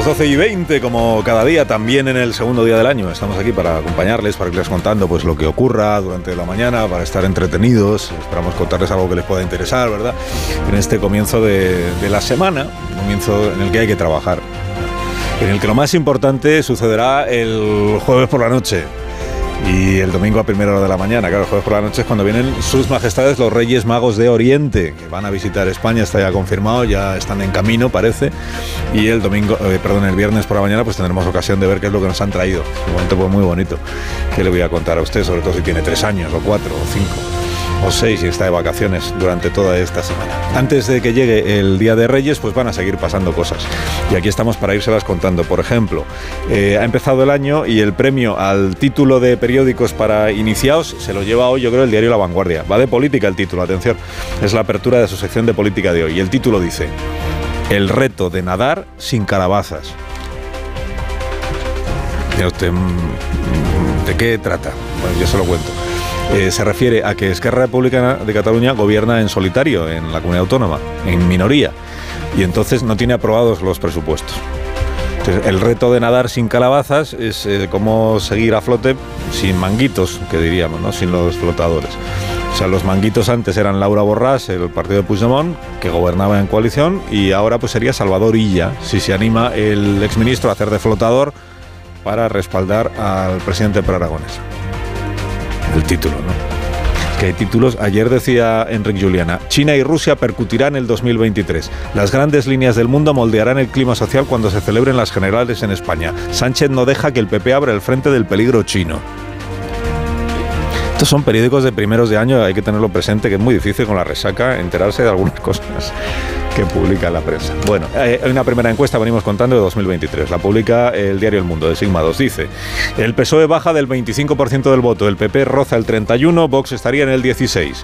Las 12 y 20, como cada día, también en el segundo día del año. Estamos aquí para acompañarles, para irles contando pues, lo que ocurra durante la mañana, para estar entretenidos. Esperamos contarles algo que les pueda interesar, ¿verdad? En este comienzo de, de la semana, comienzo en el que hay que trabajar. En el que lo más importante sucederá el jueves por la noche y el domingo a primera hora de la mañana. Claro, el jueves por la noche es cuando vienen sus majestades los Reyes Magos de Oriente, que van a visitar España, está ya confirmado, ya están en camino, parece. Y el domingo, eh, perdón, el viernes por la mañana, pues tendremos ocasión de ver qué es lo que nos han traído. Un momento pues, muy bonito que le voy a contar a usted, sobre todo si tiene tres años, o cuatro, o cinco o seis y está de vacaciones durante toda esta semana. Antes de que llegue el Día de Reyes, pues van a seguir pasando cosas. Y aquí estamos para irselas contando. Por ejemplo, eh, ha empezado el año y el premio al título de periódicos para iniciados se lo lleva hoy, yo creo, el diario La Vanguardia. Va de política el título, atención. Es la apertura de su sección de política de hoy. Y el título dice, El reto de nadar sin calabazas. Usted, mm, ¿De qué trata? Bueno, yo se lo cuento. Eh, se refiere a que Esquerra Republicana de Cataluña gobierna en solitario en la comunidad autónoma, en minoría, y entonces no tiene aprobados los presupuestos. El reto de nadar sin calabazas es eh, cómo seguir a flote sin manguitos, que diríamos, ¿no? sin los flotadores. O sea, los manguitos antes eran Laura Borràs, el partido de Puigdemont, que gobernaba en coalición, y ahora pues sería Salvador Illa, si se anima el exministro a hacer de flotador para respaldar al presidente Per Aragones el título, ¿no? Que hay títulos. Ayer decía Enrique Juliana, China y Rusia percutirán el 2023. Las grandes líneas del mundo moldearán el clima social cuando se celebren las generales en España. Sánchez no deja que el PP abra el frente del peligro chino. Estos son periódicos de primeros de año, hay que tenerlo presente, que es muy difícil con la resaca enterarse de algunas cosas publica la prensa. Bueno, eh, hay una primera encuesta, venimos contando de 2023. La publica el diario El Mundo de Sigma 2. Dice: El PSOE baja del 25% del voto, el PP roza el 31%, Vox estaría en el 16%.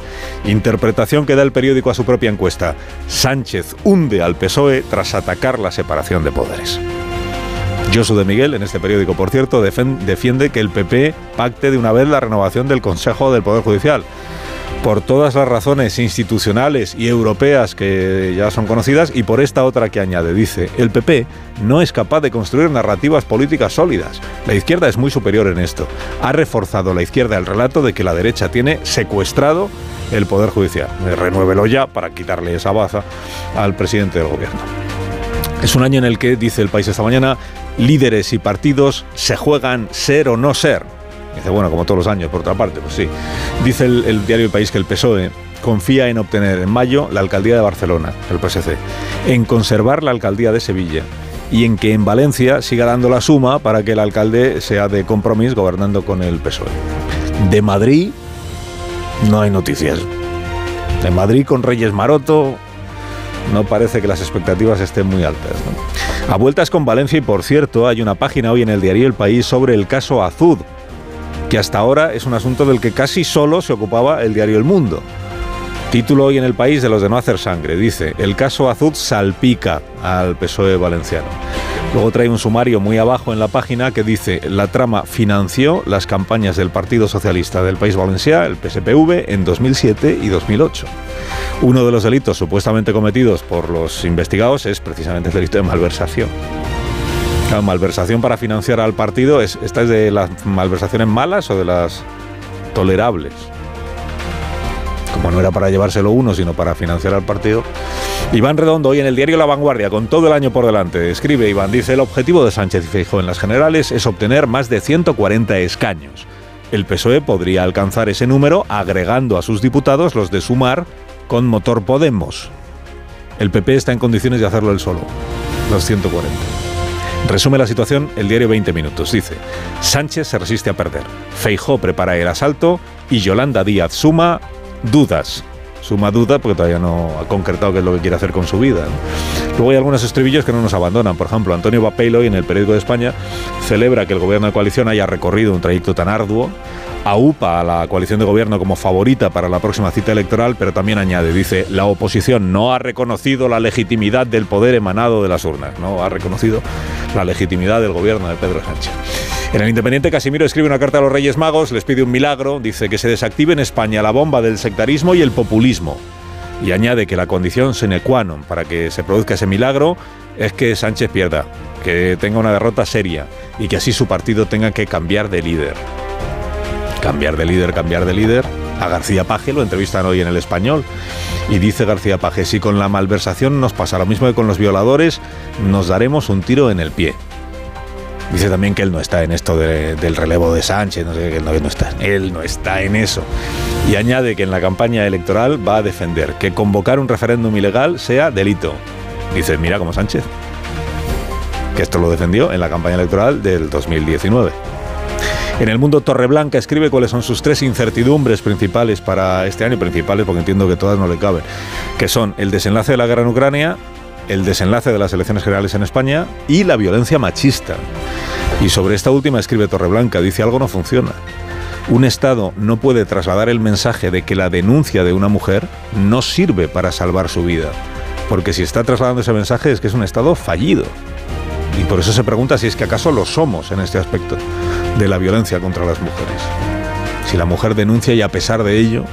Interpretación que da el periódico a su propia encuesta: Sánchez hunde al PSOE tras atacar la separación de poderes. Josu de Miguel, en este periódico, por cierto, defiende que el PP pacte de una vez la renovación del Consejo del Poder Judicial. Por todas las razones institucionales y europeas que ya son conocidas y por esta otra que añade, dice, el PP no es capaz de construir narrativas políticas sólidas. La izquierda es muy superior en esto. Ha reforzado la izquierda el relato de que la derecha tiene secuestrado el Poder Judicial. Renuévelo ya para quitarle esa baza al presidente del gobierno. Es un año en el que, dice el país esta mañana, líderes y partidos se juegan ser o no ser. Dice, bueno, como todos los años, por otra parte, pues sí. Dice el, diario El País que el PSOE confía en obtener en mayo la alcaldía de Barcelona, el PSC, en conservar la alcaldía de Sevilla y en que en Valencia siga dando la suma para que el alcalde sea de compromiso gobernando con el PSOE. De Madrid no hay noticias. De Madrid con Reyes Maroto no parece que las expectativas estén muy altas. A vueltas con Valencia y por cierto hay una página hoy en el diario El País sobre el caso Azud, que hasta ahora es un asunto del que casi solo se ocupaba el diario El Mundo. Título hoy en el país de los de no hacer sangre. Dice, el caso Azud salpica al PSOE valenciano. Luego trae un sumario muy abajo en la página que dice, la trama financió las campañas del Partido Socialista del País Valenciano, el PSPV, en 2007 y 2008. Uno de los delitos supuestamente cometidos por los investigados es precisamente el delito de malversación. La malversación para financiar al partido, es, ¿esta es de las malversaciones malas o de las tolerables? Como no era para llevárselo uno, sino para financiar al partido. Iván Redondo, hoy en el diario La Vanguardia, con todo el año por delante, escribe Iván, dice, el objetivo de Sánchez y Feijóo en las generales es obtener más de 140 escaños. El PSOE podría alcanzar ese número agregando a sus diputados los de Sumar con motor Podemos. El PP está en condiciones de hacerlo él solo, los 140. Resume la situación el diario 20 Minutos. Dice, Sánchez se resiste a perder, Feijó prepara el asalto y Yolanda Díaz suma dudas suma duda porque todavía no ha concretado qué es lo que quiere hacer con su vida. Luego hay algunos estribillos que no nos abandonan. Por ejemplo, Antonio Bapeilo, en el periódico de España, celebra que el gobierno de coalición haya recorrido un trayecto tan arduo aupa a la coalición de gobierno como favorita para la próxima cita electoral, pero también añade, dice, la oposición no ha reconocido la legitimidad del poder emanado de las urnas, no ha reconocido la legitimidad del gobierno de Pedro Sánchez. En el Independiente, Casimiro escribe una carta a los Reyes Magos, les pide un milagro, dice que se desactive en España la bomba del sectarismo y el populismo. Y añade que la condición sine qua non para que se produzca ese milagro es que Sánchez pierda, que tenga una derrota seria y que así su partido tenga que cambiar de líder cambiar de líder, cambiar de líder. A García Paje lo entrevistan hoy en el español y dice García Paje, si con la malversación nos pasa lo mismo que con los violadores, nos daremos un tiro en el pie. Dice también que él no está en esto del relevo de Sánchez, no sé, que no, está. Él no está en eso. Y añade que en la campaña electoral va a defender que convocar un referéndum ilegal sea delito. Dice, mira como Sánchez. Que esto lo defendió en la campaña electoral del 2019. En el mundo Torreblanca escribe cuáles son sus tres incertidumbres principales para este año, principales porque entiendo que todas no le caben, que son el desenlace de la guerra en Ucrania, el desenlace de las elecciones generales en España y la violencia machista. Y sobre esta última escribe Torreblanca, dice algo no funciona. Un Estado no puede trasladar el mensaje de que la denuncia de una mujer no sirve para salvar su vida, porque si está trasladando ese mensaje es que es un Estado fallido. Y por eso se pregunta si es que acaso lo somos en este aspecto de la violencia contra las mujeres. Si la mujer denuncia y a pesar de ello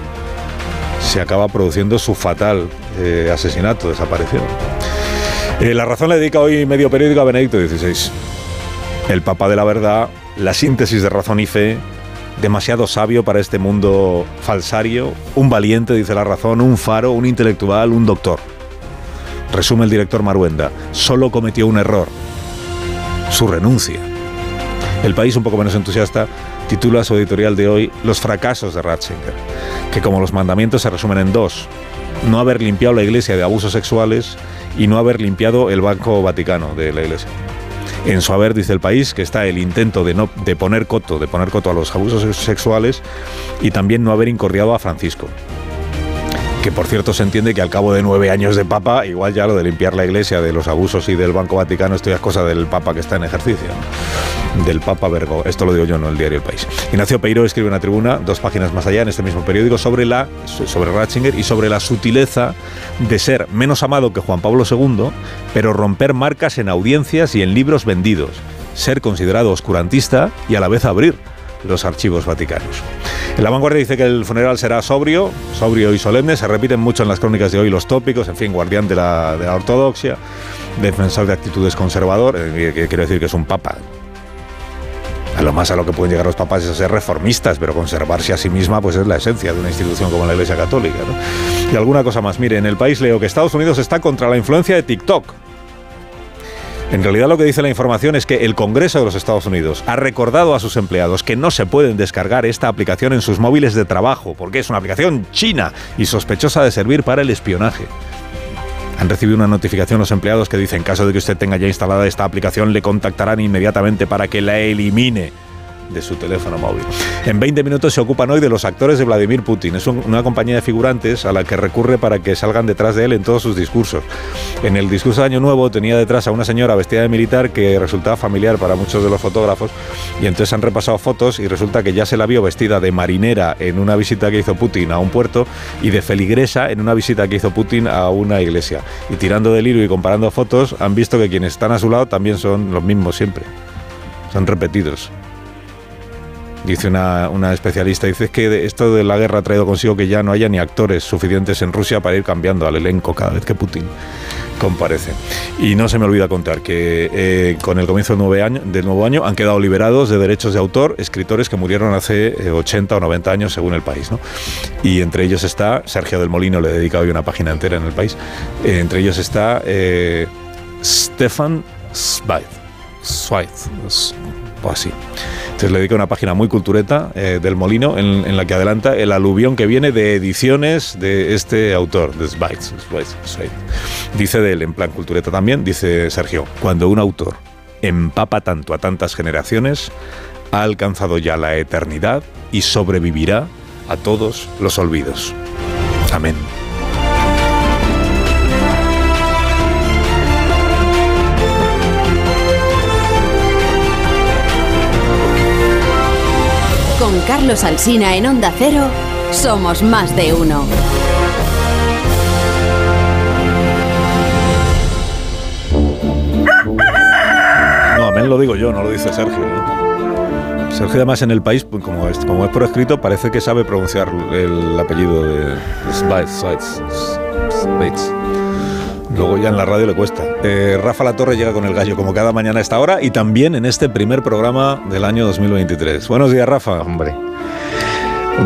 se acaba produciendo su fatal eh, asesinato, desaparición. Eh, la razón le dedica hoy medio periódico a Benedicto XVI, el Papa de la Verdad, la síntesis de razón y fe, demasiado sabio para este mundo falsario, un valiente, dice la razón, un faro, un intelectual, un doctor. Resume el director Maruenda, solo cometió un error, su renuncia. El país, un poco menos entusiasta, titula su editorial de hoy Los fracasos de Ratzinger, que como los mandamientos se resumen en dos. No haber limpiado la iglesia de abusos sexuales y no haber limpiado el Banco Vaticano de la iglesia. En su haber, dice el país, que está el intento de, no, de poner coto, de poner coto a los abusos sexuales y también no haber incordiado a Francisco que por cierto se entiende que al cabo de nueve años de Papa, igual ya lo de limpiar la iglesia de los abusos y del Banco Vaticano, esto ya es cosa del Papa que está en ejercicio, del Papa Vergo. Esto lo digo yo, no el diario El País. Ignacio Peiro escribe una tribuna, dos páginas más allá, en este mismo periódico, sobre, la, sobre Ratzinger y sobre la sutileza de ser menos amado que Juan Pablo II, pero romper marcas en audiencias y en libros vendidos, ser considerado oscurantista y a la vez abrir los archivos vaticanos. En la vanguardia dice que el funeral será sobrio, sobrio y solemne. Se repiten mucho en las crónicas de hoy los tópicos, en fin, guardián de la, ortodoxia, defensor de actitudes conservadoras, eh, que quiere decir que es un papa. A lo más a lo que pueden llegar los papas es a ser reformistas, pero conservarse a sí misma pues es la esencia de una institución como la Iglesia Católica. Y alguna cosa más. Mire, en el país leo que Estados Unidos está contra la influencia de TikTok en realidad lo que dice la información es que el Congreso de los Estados Unidos ha recordado a sus empleados que no se pueden descargar esta aplicación en sus móviles de trabajo, porque es una aplicación china y sospechosa de servir para el espionaje. Han recibido una notificación los empleados que dice en caso de que usted tenga ya instalada esta aplicación le contactarán inmediatamente para que la elimine de su teléfono móvil. En 20 minutos se ocupan hoy de los actores de Vladimir Putin. Es una compañía de figurantes a la que recurre para que salgan detrás de él en todos sus discursos. En el discurso de Año Nuevo tenía detrás a una señora vestida de militar que resultaba familiar para muchos de los fotógrafos y entonces han repasado fotos y resulta que ya se la vio vestida de marinera en una visita que hizo Putin a un puerto y de feligresa en una visita que hizo Putin a una iglesia. Y tirando del hilo y comparando fotos han visto que quienes están a su lado también son los mismos siempre. Son repetidos. Dice una, una, especialista, dice que esto de la guerra ha traído consigo que ya no haya ni actores suficientes en Rusia para ir cambiando al elenco cada vez que Putin comparece. Y no se me olvida contar que eh, con el comienzo del nuevo, año, han quedado liberados de derechos de autor escritores que murieron hace 80 eh, o 90 años según el país. ¿no? Y entre ellos está, Sergio del Molino le he dedicado hoy una página entera en el país, eh, entre ellos está Stefan Zweig, Zweig, o así. Entonces le dedica una página muy cultureta eh, del Molino en, la que adelanta el aluvión que viene de ediciones de este autor, de Zweig. Dice de él, en plan cultureta también, dice Sergio, cuando un autor empapa tanto a tantas generaciones, ha alcanzado ya la eternidad y sobrevivirá a todos los olvidos. Amén. Carlos Alsina en Onda Cero, somos más de uno. No, amén lo digo yo, no lo dice Sergio. ¿eh? Sergio además en el país, pues, como es, como es por escrito, parece que sabe pronunciar el apellido de Spice. Luego ya en la radio le cuesta. Eh, Rafa La Torre llega con el gallo como cada mañana a esta hora y también en este primer programa del año 2023. Buenos días, Rafa. Hombre.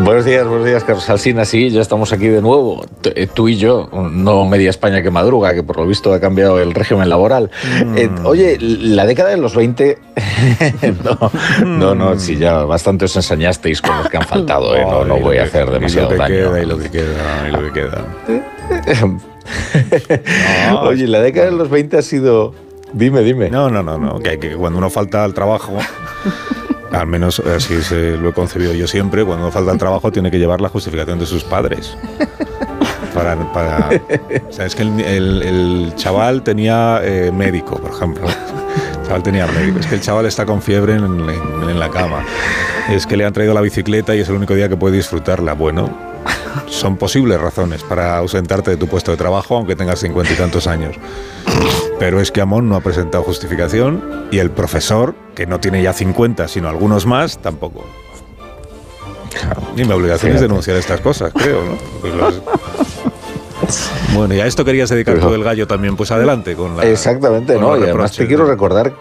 Buenos días, buenos días, Carlos Alsina. Sí, ya estamos aquí de nuevo, eh, tú y yo, no media España que madruga, que por lo visto ha cambiado el régimen laboral. Eh, Mm. oye, la década de los 20, no, no, no, si ya bastante os ensañasteis con los que han faltado, eh, no, no voy a hacer demasiado y lo que daño. Queda, y lo que queda, y lo que queda. No, Oye, la década de los 20 ha sido... Dime, dime. No, no, no, no. Que, que cuando uno falta al trabajo, al menos así se lo he concebido yo siempre, cuando uno falta al trabajo tiene que llevar la justificación de sus padres. Para, para- o sea, es que el, el- el chaval tenía eh, médico, por ejemplo. El chaval tenía médico. Es que el chaval está con fiebre en, en- en la cama. Es que le han traído la bicicleta y es el único día que puede disfrutarla. Bueno, son posibles razones para ausentarte de tu puesto de trabajo, aunque tengas cincuenta y tantos años. Pero es que Amón no ha presentado justificación y el profesor, que no tiene ya 50, sino algunos más, tampoco. Y mi obligación es denunciar estas cosas, creo, ¿no? Pues Bueno, y a esto querías dedicar tú el gallo también, pues adelante con la... Exactamente, con ¿no? Y además te quiero recordar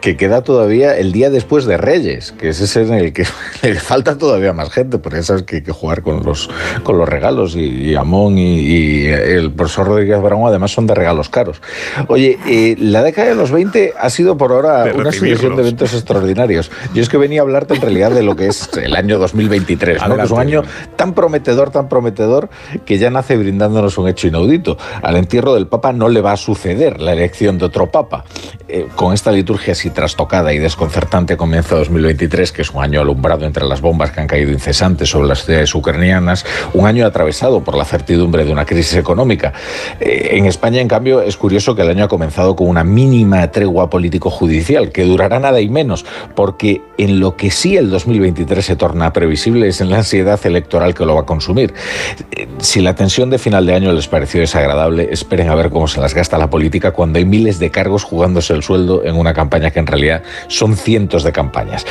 que queda todavía el día después de Reyes, que es ese en el que le falta todavía más gente, porque sabes que hay que jugar con los, con los regalos y, y Amón y, y el profesor Rodríguez Brown además son de regalos caros. Oye, eh, la década de los 20 ha sido por ahora De una sucesión de eventos extraordinarios. Yo es que venía a hablarte en realidad de lo que es el año 2023, ¿no? que es un año tan prometedor, tan prometedor, que ya nace brindándonos un hecho inaudito. Al entierro del Papa no le va a suceder la elección de otro Papa. Eh, con esta liturgia así trastocada y desconcertante comienza 2023, que es un año alumbrado entre las bombas que han caído incesantes sobre las ciudades ucranianas, un año atravesado por la certidumbre de una crisis económica. Eh, en España, en cambio, es curioso que el año ha comenzado con una mínima tregua político-judicial, que durará nada y menos, porque en lo que sí el 2023 se torna previsible es en la ansiedad electoral que lo va a consumir. Eh, Si la tensión de final de año les pareció desagradable, esperen a ver cómo se las gasta la política cuando hay miles de cargos jugándose el sueldo en una campaña que en realidad son cientos de campañas.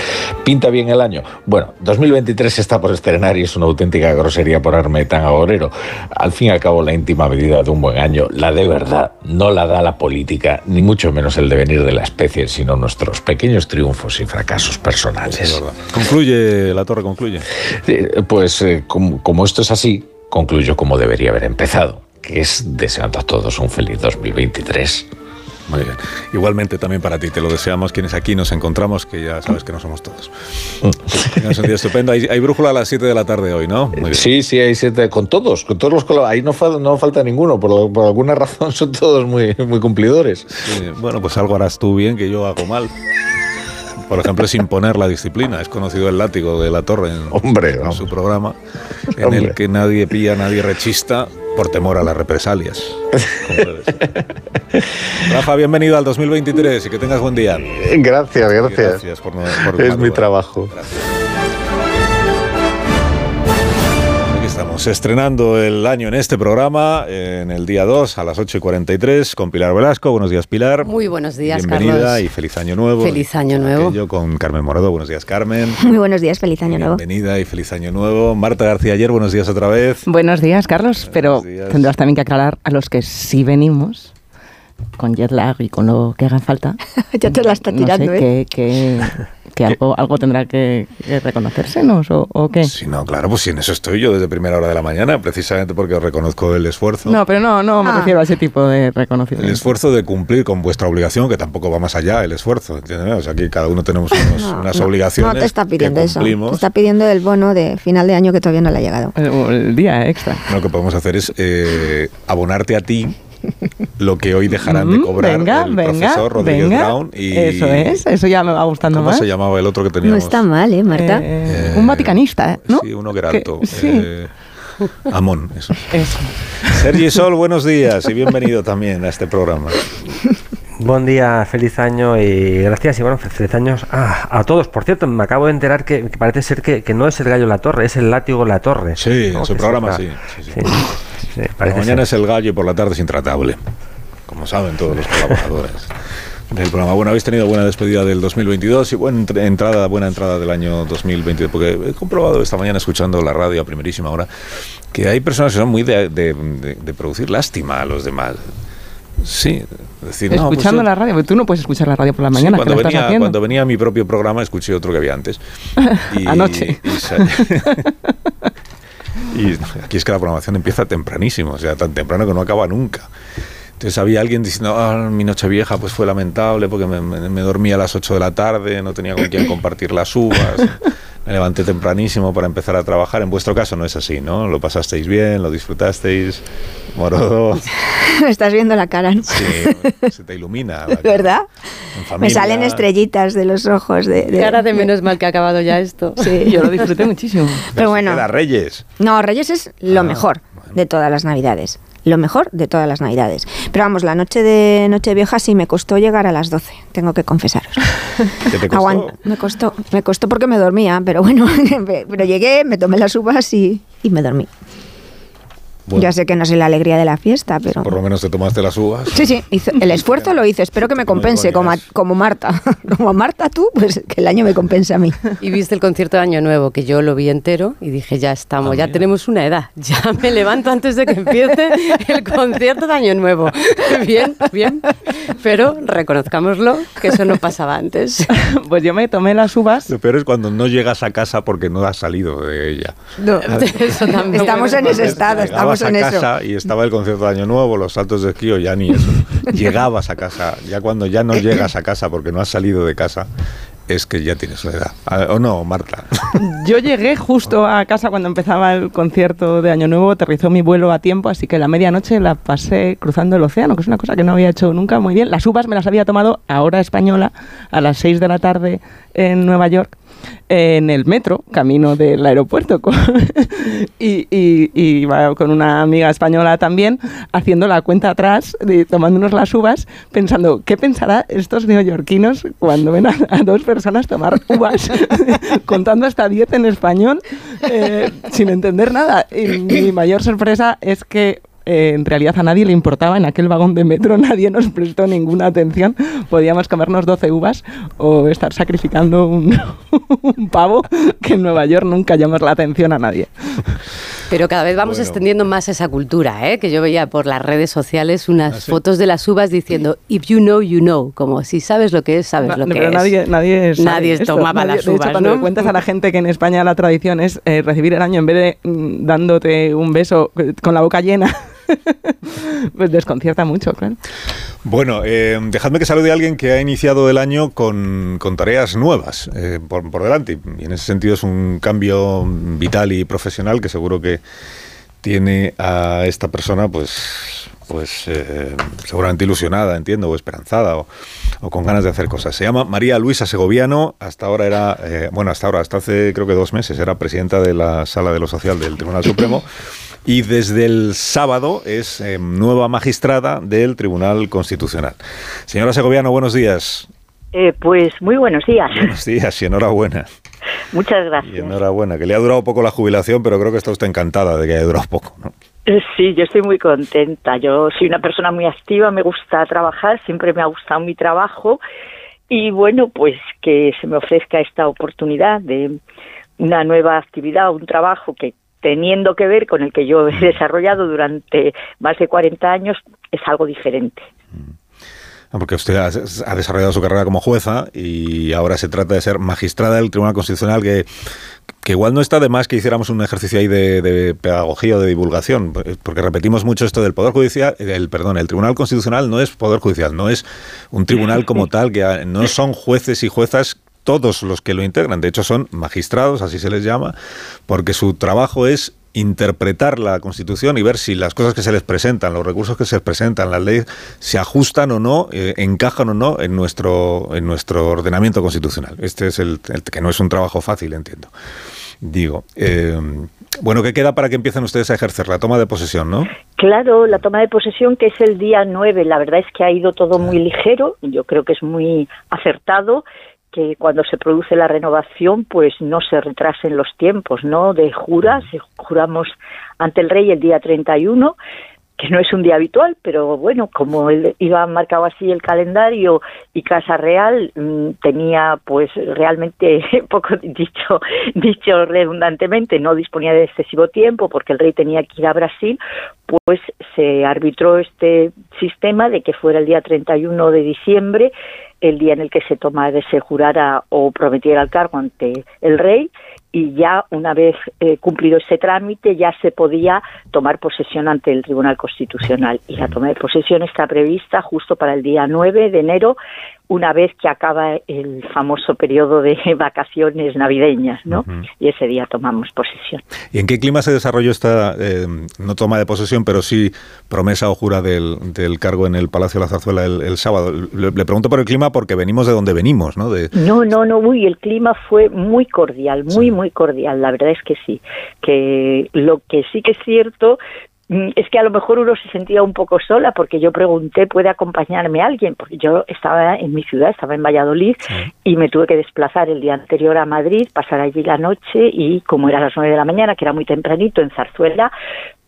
¿Pinta bien el año? Bueno, 2023 está por estrenar y es una auténtica grosería ponerme tan agorero. Al fin y al cabo, la íntima medida de un buen año, la de verdad, no la da la política, ni mucho menos el devenir de la especie, sino nuestros pequeños triunfos y fracasos personales. Concluye, la torre concluye. Pues eh, como, como esto es así, concluyo como debería haber empezado, que es deseando a todos un feliz 2023. Muy bien. Igualmente también para ti, te lo deseamos quienes aquí nos encontramos, que ya sabes que no somos todos. Tengas un día estupendo. Hay, hay brújula a las 7 de la tarde hoy, ¿no? Muy bien. Sí, sí, hay siete, con todos, con todos los ahí no, fal- no falta ninguno, por, por alguna razón son todos muy, muy cumplidores. Sí, bueno, pues algo harás tú bien que yo hago mal. Por ejemplo, es imponer la disciplina. Es conocido el látigo de la torre en, Hombre, en vamos. su programa, en Hombre. el que nadie pilla, nadie rechista por temor a las represalias. Rafa, bienvenido al 2023 y que tengas buen día. Gracias, Y gracias. Gracias por, por Es mi trabajo. Aquí estamos, estrenando el año en este programa, en el día 2 a las 8 y 43, con Pilar Velasco. Buenos días, Pilar. Muy buenos días, Bienvenida Carlos. y feliz año nuevo. Feliz año nuevo. Yo con Carmen Morado. Buenos días, Carmen. Muy buenos días, feliz año nuevo. Bienvenida y feliz año nuevo. Marta García ayer, buenos días otra vez. Buenos días, Carlos, pero días. tendrás también que aclarar a los que sí venimos con jet lag y con lo que haga falta. ya te la está no tirando, sé, ¿eh? que, que- que algo, algo tendrá que, que reconocérsenos o, o qué. Sí, no, claro, pues sí, en eso estoy yo desde primera hora de la mañana, precisamente porque os reconozco el esfuerzo. No, pero no, no me Ah. refiero a ese tipo de El reconocimiento. esfuerzo de cumplir con vuestra obligación, que tampoco va más allá el esfuerzo. ¿entiendes? O sea, aquí cada uno tenemos unos- No, unas no, obligaciones. No te está pidiendo que eso. Te está pidiendo el bono de final de año que todavía no le ha llegado. El, el día extra. Lo que podemos hacer es eh, abonarte a ti lo que hoy dejarán de Mm, cobrar venga, el venga, profesor Rodríguez venga. Brown y Eso es, eso ya me va gustando ¿Cómo más. se llamaba el otro que No teníamos? está mal, ¿eh, Marta? Eh, Eh, un vaticanista, ¿no? Sí, uno que era Que- alto. sí. eh, Amón, eso. Eso. Sergi Sol, buenos días y bienvenido también a este programa. Buen día, feliz año y gracias y bueno, feliz años a, a todos. Por cierto, me acabo de enterar que, que parece ser que, que no es el gallo la torre, es el látigo la torre. Sí, ¿no? en su programa se sí. está- sí, sí. sí, sí, Por la mañana ser. es el gallo y por la tarde es intratable. Como saben todos los colaboradores del programa. Bueno, habéis tenido buena despedida del 2022 y buena entrada, buena entrada del año 2022. Porque he comprobado esta mañana escuchando la radio a primerísima hora que hay personas que son muy de, de- de- de producir lástima a los demás. Sí, es decir, no, pues Escuchando yo- la radio, porque tú no puedes escuchar la radio por la Sí, mañana, que cuando, estás venía, haciendo. cuando venía a mi propio programa escuché otro que había antes. Y- Anoche. Y, y aquí es que la programación empieza tempranísimo, o sea, tan temprano que no acaba nunca. Entonces había alguien diciendo, ah, mi noche vieja pues fue lamentable porque me, me- me dormí a las 8 de la tarde, no tenía con quién compartir las uvas, me levanté tempranísimo para empezar a trabajar. En vuestro caso no es así, ¿no? Lo pasasteis bien, lo disfrutasteis, morodo. Estás viendo la cara, ¿no? Sí, se te ilumina. la cara. ¿Verdad? Me salen estrellitas de los ojos. De, de- Cara de menos mal que ha acabado ya esto. Sí. Yo lo disfruté muchísimo. Pero bueno. Queda Reyes. No, Reyes es lo Ah, mejor bueno. de todas las Navidades. Lo mejor de todas las Navidades. Pero vamos, la noche de Nochevieja sí me costó llegar a las 12, tengo que confesaros. ¿Qué te costó? Aguant- me costó, me costó porque me dormía, pero bueno, pero llegué, me tomé las uvas y, y me dormí. Bueno, Ya sé que no sé la alegría de la fiesta, pero... Por lo menos te tomaste las uvas. Sí, sí, el esfuerzo lo hice, espero que me No compense, como, a- como Marta. Como a Marta tú, pues que el año me compense a mí. Y viste el concierto de Año Nuevo, que yo lo vi entero y dije, ya estamos, Ah, ya mira. tenemos una edad. Ya me levanto antes de que empiece el concierto de Año Nuevo. Bien, bien. Pero reconozcámoslo, que eso no pasaba antes. Pues yo me tomé las uvas. Lo peor es cuando no llegas a casa porque no has salido de ella. Eso también Estamos en ese estado, Llegabas estamos en a eso. casa y estaba el concierto de Año Nuevo, los saltos de esquí o ya ni eso. Llegabas a casa, ya cuando ya no llegas a casa porque no has salido de casa, es que ya tienes una edad. Ah, ¿O no, Marta? Yo llegué justo a casa cuando empezaba el concierto de Año Nuevo, aterrizó mi vuelo a tiempo, así que la medianoche la pasé cruzando el océano, que es una cosa que no había hecho nunca muy bien. Las uvas me las había tomado a hora española, a las 6 de la tarde en Nueva York, en el metro, camino del aeropuerto. con- y, y- con una amiga española también, haciendo la cuenta atrás, de- tomándonos las uvas, pensando, ¿qué pensará estos neoyorquinos cuando ven a, a dos personas tomar uvas, contando hasta 10 en español, eh, sin entender nada? Y mi mayor sorpresa es que eh, en realidad a nadie le importaba en aquel vagón de metro, nadie nos prestó ninguna atención. Podíamos comernos 12 uvas o estar sacrificando un, un pavo que en Nueva York nunca llamas la atención a nadie. Pero cada vez vamos Bueno. extendiendo más esa cultura, ¿eh? que yo veía por las redes sociales unas ¿Ah, sí? fotos de las uvas diciendo, if you know, you know, como si sabes lo que es, sabes lo No, que pero es. nadie, nadie, sabe Nadie esto. tomaba Nadie- las de hecho, uvas, cuando ¿no? le cuentas a la gente que en España la tradición es eh, recibir el año en vez de mm, dándote un beso eh, con la boca llena, pues desconcierta mucho, claro. Bueno, eh, dejadme que salude a alguien que ha iniciado el año con, con tareas nuevas eh, por, por delante. Y en ese sentido es un cambio vital y profesional que seguro que tiene a esta persona, pues, pues eh, seguramente ilusionada, entiendo, o esperanzada, o, con ganas de hacer cosas. Se llama María Luisa Segoviano. Hasta ahora era, bueno, hasta ahora, hasta hace creo que dos meses, era presidenta de la Sala de lo Social del Tribunal Supremo. Y desde el sábado es eh, nueva magistrada del Tribunal Constitucional. Señora Segoviano, buenos días. Eh, pues muy buenos días. Buenos días y enhorabuena. Muchas Y gracias. enhorabuena, que le ha durado poco la jubilación, pero creo que está usted encantada de que haya durado poco. ¿no? Eh, Sí, yo estoy muy contenta. Yo soy una persona muy activa, me gusta trabajar, siempre me ha gustado mi trabajo y bueno, pues que se me ofrezca esta oportunidad de una nueva actividad, un trabajo que teniendo que ver con el que yo he desarrollado durante más de 40 años es algo diferente. Ah, Porque usted ha, desarrollado su carrera como jueza y ahora se trata de ser magistrada del Tribunal Constitucional, que, que igual no está de más que hiciéramos un ejercicio ahí de, de pedagogía o de divulgación, porque repetimos mucho esto del Poder Judicial, el perdón, el Tribunal Constitucional no es Poder Judicial, no es un tribunal como tal, que no son jueces y juezas todos los que lo integran, de hecho son magistrados, así se les llama, porque su trabajo es interpretar la Constitución y ver si las cosas que se les presentan, los recursos que se les presentan, las leyes, se ajustan o no, eh, encajan o no en nuestro, en nuestro ordenamiento constitucional. Este es el, el que no es un trabajo fácil, entiendo. digo. Eh, bueno, ¿qué queda para que empiecen ustedes a ejercer? La toma de posesión, ¿no? Claro, la toma de posesión que es el día 9, la verdad es que ha ido todo muy ligero, yo creo que es muy acertado que cuando se produce la renovación pues no se retrasen los tiempos, ¿no? De juras, juramos ante el rey el día 31 que no es un día habitual, pero bueno, como él iba marcado así el calendario y Casa Real mm, tenía pues realmente poco dicho dicho redundantemente, no disponía de excesivo tiempo porque el rey tenía que ir a Brasil, pues se arbitró este sistema de que fuera el día 31 de diciembre el día en el que se tomara, se jurara o prometiera el cargo ante el rey y ya una vez eh, cumplido ese trámite ya se podía tomar posesión ante el Tribunal Constitucional. Y la toma de posesión está prevista justo para el día 9 de enero una vez que acaba el famoso periodo de vacaciones navideñas, ¿no? Y ese día tomamos posesión. ¿Y en qué clima se desarrolló esta, eh, no toma de posesión, pero sí promesa o jura del, cargo en el Palacio de la Zarzuela el, sábado? Le, pregunto por el clima porque venimos de donde venimos, ¿no? De... No, no, no, uy, el clima fue muy cordial, muy, muy cordial, la verdad es que sí. Que lo que sí que es cierto es que a lo mejor uno se sentía un poco sola porque yo pregunté, ¿puede acompañarme alguien? Porque yo estaba en mi ciudad, estaba en Valladolid y me tuve que desplazar el día anterior a Madrid, pasar allí la noche y como era a las nueve de la mañana, que era muy tempranito en Zarzuela,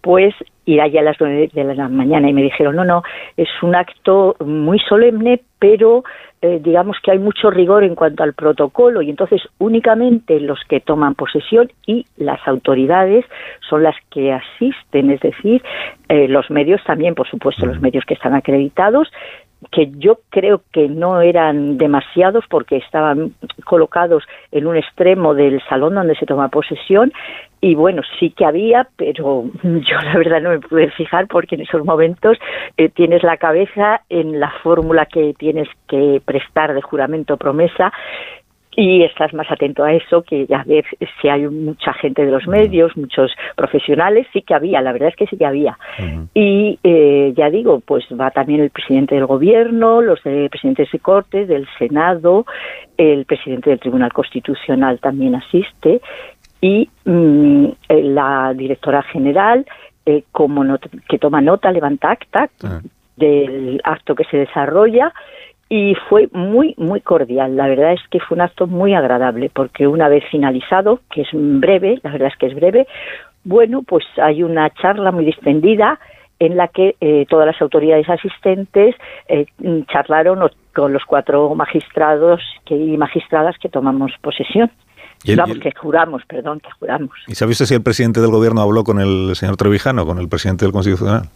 pues ir allá a las nueve de la mañana y me dijeron, no, no, es un acto muy solemne, pero eh, digamos que hay mucho rigor en cuanto al protocolo y entonces únicamente los que toman posesión y las autoridades son las que asisten, es decir, eh, los medios también, por supuesto, los medios que están acreditados, que yo creo que no eran demasiados porque estaban colocados en un extremo del salón donde se toma posesión y bueno, sí que había, pero yo la verdad no me pude fijar porque en esos momentos eh, tienes la cabeza en la fórmula que tienes que prestar de juramento promesa y estás más atento a eso que ya ver si hay mucha gente de los medios, muchos profesionales, sí que había, la verdad es que sí que había. Y eh, ya digo, pues va también el presidente del gobierno, los de presidentes de cortes, del Senado, el presidente del Tribunal Constitucional también asiste y mm, eh, la directora general eh, como que toma nota, levanta acta ah. del acto que se desarrolla y fue muy, muy cordial. La verdad es que fue un acto muy agradable, porque una vez finalizado, que es breve, la verdad es que es breve, bueno, pues hay una charla muy distendida en la que eh, todas las autoridades asistentes eh, charlaron con los cuatro magistrados y magistradas que tomamos posesión. Vamos, que juramos, perdón, que juramos. ¿Y sabe usted si el presidente del gobierno habló con el señor Trevijano, con el presidente del Constitucional?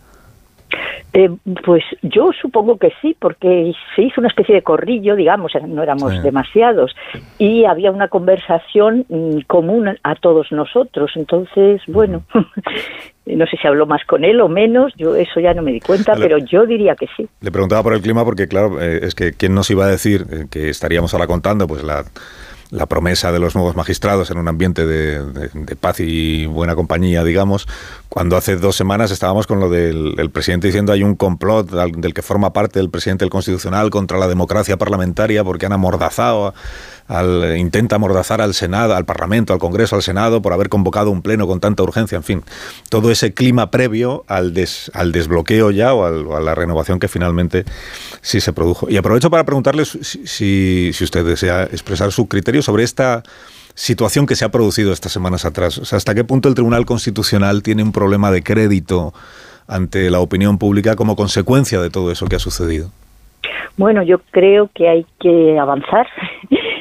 Eh, pues yo supongo que sí, porque se hizo una especie de corrillo, digamos, no éramos demasiados, y había una conversación mm, común a todos nosotros. Entonces, bueno, no sé si habló más con él o menos, yo eso ya no me di cuenta, pero yo diría que sí. Le preguntaba por el clima porque, claro, eh, es que quién nos iba a decir eh, que estaríamos ahora contando, pues la la promesa de los nuevos magistrados en un ambiente de, paz y buena compañía, digamos, cuando hace dos semanas estábamos con lo del presidente diciendo hay un complot del que forma parte el presidente del Constitucional contra la democracia parlamentaria porque han amordazado al, intenta amordazar al Senado, al Parlamento, al Congreso, al Senado por haber convocado un pleno con tanta urgencia, en fin, todo ese clima previo al, al desbloqueo ya o, a la renovación que finalmente sí se produjo. Y aprovecho para preguntarle si, si, usted desea expresar su criterio sobre esta situación que se ha producido estas semanas atrás. O sea, ¿hasta qué punto el Tribunal Constitucional tiene un problema de crédito ante la opinión pública como consecuencia de todo eso que ha sucedido? Bueno, yo creo que hay que avanzar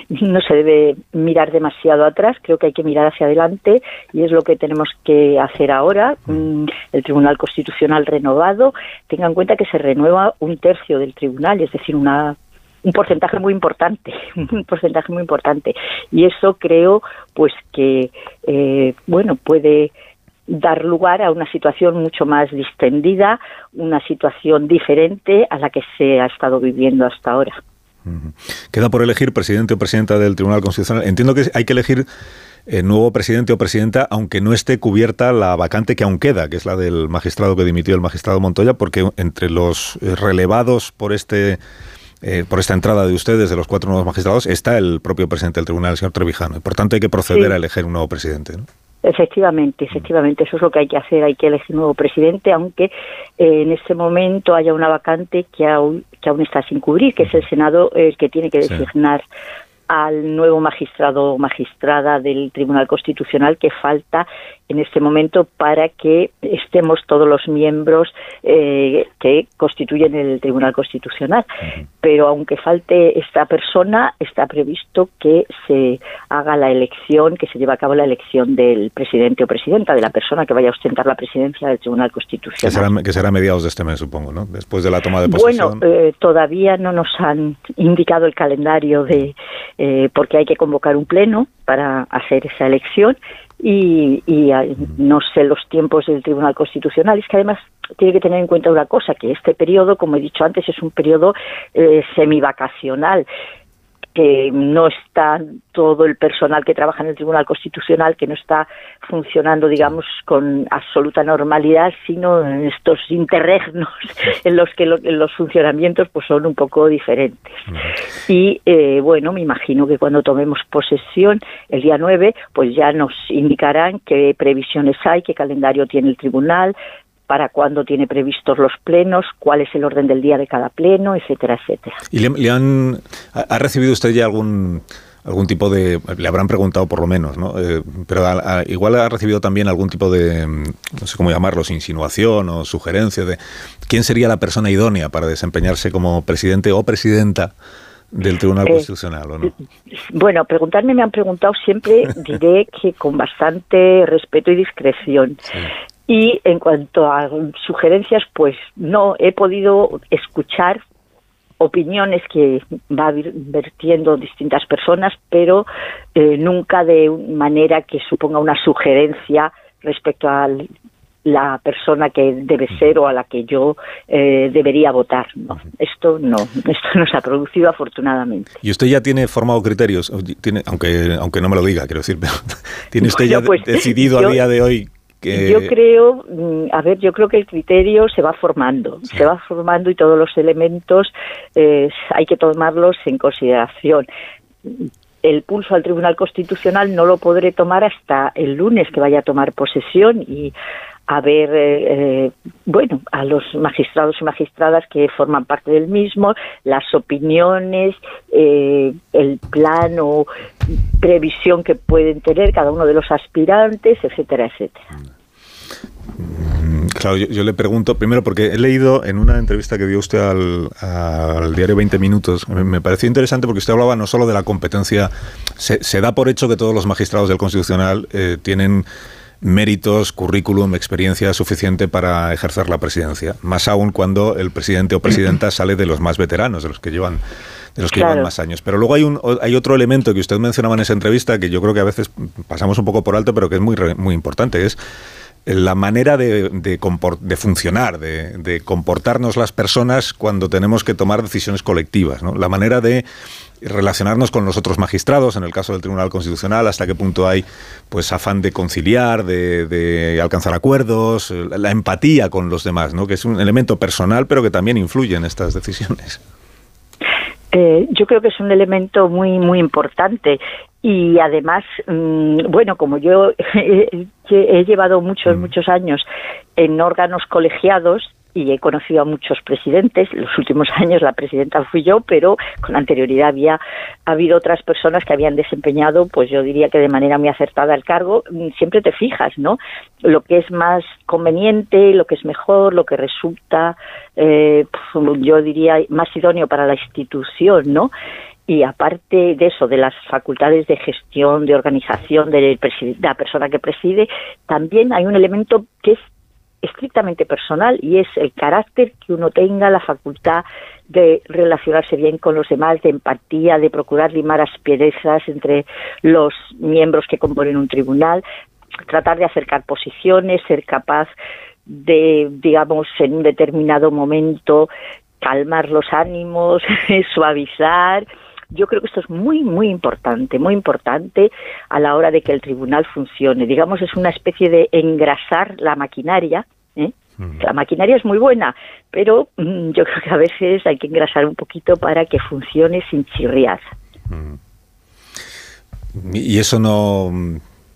no se debe mirar demasiado atrás, creo que hay que mirar hacia adelante y es lo que tenemos que hacer ahora. Mm, el Tribunal Constitucional renovado, tenga en cuenta que se renueva un tercio del tribunal, es decir, una un porcentaje muy importante, un porcentaje muy importante. Y eso creo, pues que, eh, bueno, puede dar lugar a una situación mucho más distendida, una situación diferente a la que se ha estado viviendo hasta ahora. Queda por elegir presidente o presidenta del Tribunal Constitucional. Entiendo que hay que elegir el eh, nuevo presidente o presidenta, aunque no esté cubierta la vacante que aún queda, que es la del magistrado que dimitió el magistrado Montoya, porque entre los eh, relevados por este eh, por esta entrada de ustedes, de los cuatro nuevos magistrados, está el propio presidente del tribunal, el señor Trevijano. Y por tanto hay que proceder a elegir un nuevo presidente. ¿no? Efectivamente, efectivamente, eso es lo que hay que hacer, hay que elegir un nuevo presidente, aunque eh, en este momento haya una vacante que aún, que aún está sin cubrir, que es el Senado el que tiene que designar al nuevo magistrado o magistrada del Tribunal Constitucional que falta en este momento para que estemos todos los miembros eh, que constituyen el Tribunal Constitucional. Pero aunque falte esta persona, está previsto que se haga la elección, que se lleve a cabo la elección del presidente o presidenta, de la persona que vaya a ostentar la presidencia del Tribunal Constitucional. Que será, que será a mediados de este mes, supongo, ¿no? Después de la toma de posesión. Bueno, eh, todavía no nos han indicado el calendario de eh, porque hay que convocar un pleno para hacer esa elección y, no sé los tiempos del Tribunal Constitucional. Es que además tiene que tener en cuenta una cosa, que este periodo, como he dicho antes, es un periodo eh, semivacacional que no está todo el personal que trabaja en el Tribunal Constitucional, que no está funcionando, digamos, con absoluta normalidad, sino en estos interregnos en los que los funcionamientos pues son un poco diferentes. Y eh, bueno, me imagino que cuando tomemos posesión el día 9, pues ya nos indicarán qué previsiones hay, qué calendario tiene el tribunal, para cuándo tiene previstos los plenos, cuál es el orden del día de cada pleno, etcétera, etcétera. ¿Y le, han, ha recibido usted ya algún algún tipo de le habrán preguntado por lo menos, ¿no? Eh, pero igual ha recibido también algún tipo de no sé cómo llamarlo, insinuación o sugerencia de quién sería la persona idónea para desempeñarse como presidente o presidenta del Tribunal eh, Constitucional, ¿o no? Bueno, preguntarme me han preguntado siempre, diré que con bastante respeto y discreción. Y en cuanto a sugerencias, pues no he podido escuchar opiniones que va vertiendo distintas personas, pero eh, nunca de manera que suponga una sugerencia respecto a la persona que debe ser o a la que yo eh, debería votar. No, esto no, esto no se ha producido afortunadamente. ¿Y usted ya tiene formado criterios? Tiene, aunque, aunque no me lo diga, quiero decir, pero ¿tiene usted ya pues, decidido a día de hoy yo creo, mm, a ver, yo creo que el criterio se va formando, se va formando y todos los elementos eh, hay que tomarlos en consideración. El pulso al Tribunal Constitucional no lo podré tomar hasta el lunes que vaya a tomar posesión y a ver, eh, eh, bueno, a los magistrados y magistradas que forman parte del mismo, las opiniones, el plan o previsión que pueden tener cada uno de los aspirantes, etcétera, etcétera. Mm, claro, yo, le pregunto, primero porque he leído en una entrevista que dio usted al, diario 20 Minutos, me, pareció interesante porque usted hablaba no solo de la competencia, se, da por hecho que todos los magistrados del Constitucional eh, tienen méritos, currículum, experiencia suficiente para ejercer la presidencia, más aún cuando el presidente o presidenta sale de los más veteranos, de los que llevan de los que llevan más años. Pero luego hay un hay otro elemento que usted mencionaba en esa entrevista que yo creo que a veces pasamos un poco por alto, pero que es muy muy importante, es la manera de, de, funcionar, de, comportarnos las personas cuando tenemos que tomar decisiones colectivas, ¿no? la manera de relacionarnos con los otros magistrados, en el caso del Tribunal Constitucional, hasta qué punto hay pues afán de conciliar, de, alcanzar acuerdos, la, empatía con los demás, ¿no? que es un elemento personal, pero que también influye en estas decisiones. Eh, yo creo que es un elemento muy muy importante y además, mm, bueno, como yo he, llevado muchos, mm. muchos años en órganos colegiados, y he conocido a muchos presidentes. Los últimos años la presidenta fui yo, pero con anterioridad había habido otras personas que habían desempeñado, pues yo diría que de manera muy acertada el cargo. Mm, siempre te fijas, ¿no? Lo que es más conveniente, lo que es mejor, lo que resulta, eh, yo diría, más idóneo para la institución, ¿no? y aparte de eso, de las facultades de gestión, de organización de la persona que preside, también hay un elemento que es estrictamente personal y es el carácter que uno tenga, la facultad de relacionarse bien con los demás, de empatía, de procurar limar asperezas entre los miembros que componen un tribunal, tratar de acercar posiciones, ser capaz de, digamos, en un determinado momento calmar los ánimos, suavizar, yo creo que esto es muy, muy importante, muy importante a la hora de que el tribunal funcione. Digamos, es una especie de engrasar la maquinaria ¿eh? La maquinaria es muy buena, pero mm, yo creo que a veces hay que engrasar un poquito para que funcione sin chirriar. Y eso no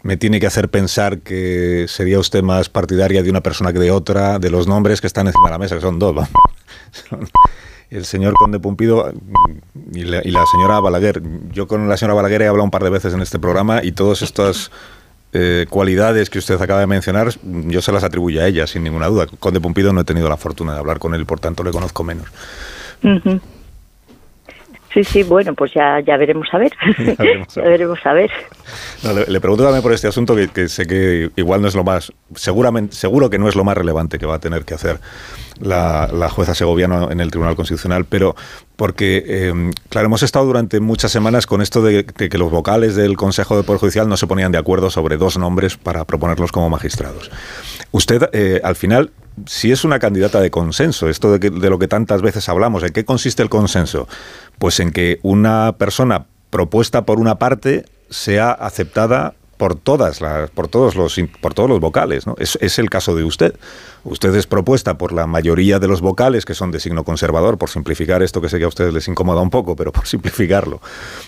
me tiene que hacer pensar que sería usted más partidaria de una persona que de otra, de los nombres que están encima de la mesa, que son dos. vamos. Son el señor Conde Pumpido y la, y la señora Balaguer. Yo con la señora Balaguer he hablado un par de veces en este programa y todas estas eh, cualidades que usted acaba de mencionar, yo se las atribuyo a ella, sin ninguna duda. Conde Pumpido no he tenido la fortuna de hablar con él, por tanto le conozco menos. Sí, sí, bueno, pues ya, ya veremos a ver. Ya veremos a ya veremos a ver. No, le, le pregunto también por este asunto que, que sé que igual no es lo más, seguramente, seguro que no es lo más relevante que va a tener que hacer la, la jueza segoviana en el Tribunal Constitucional, pero porque, eh, claro, hemos estado durante muchas semanas con esto de, de que los vocales del Consejo de Poder Judicial no se ponían de acuerdo sobre dos nombres para proponerlos como magistrados. Usted, eh, al final, si es una candidata de consenso, esto de, que- de lo que tantas veces hablamos, ¿en qué consiste el consenso? Pues en que una persona propuesta por una parte sea aceptada por todas las, por todos los, por todos los vocales, ¿no? Es el caso de usted. Usted es propuesta por la mayoría de los vocales que son de signo conservador, por simplificar esto que sé que a ustedes les incomoda un poco, pero por simplificarlo.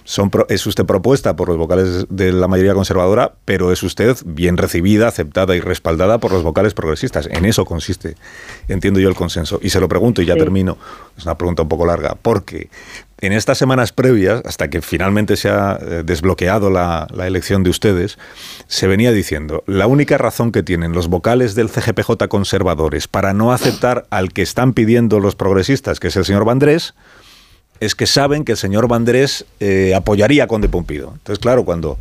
Son pro- es usted propuesta por los vocales de la mayoría conservadora, pero es usted bien recibida, aceptada y respaldada por los vocales progresistas. En eso consiste, entiendo yo, el consenso. Y se lo pregunto y ya Sí. termino. Es una pregunta un poco larga. Porque en estas semanas previas, hasta que finalmente se ha eh, desbloqueado la, la elección de ustedes, se venía diciendo, la única razón que tienen los vocales del CGPJ para no aceptar al que están pidiendo los progresistas, que es el señor Vandrés, es que saben que el señor Vandrés eh, apoyaría a Conde Pumpido. Entonces, claro, cuando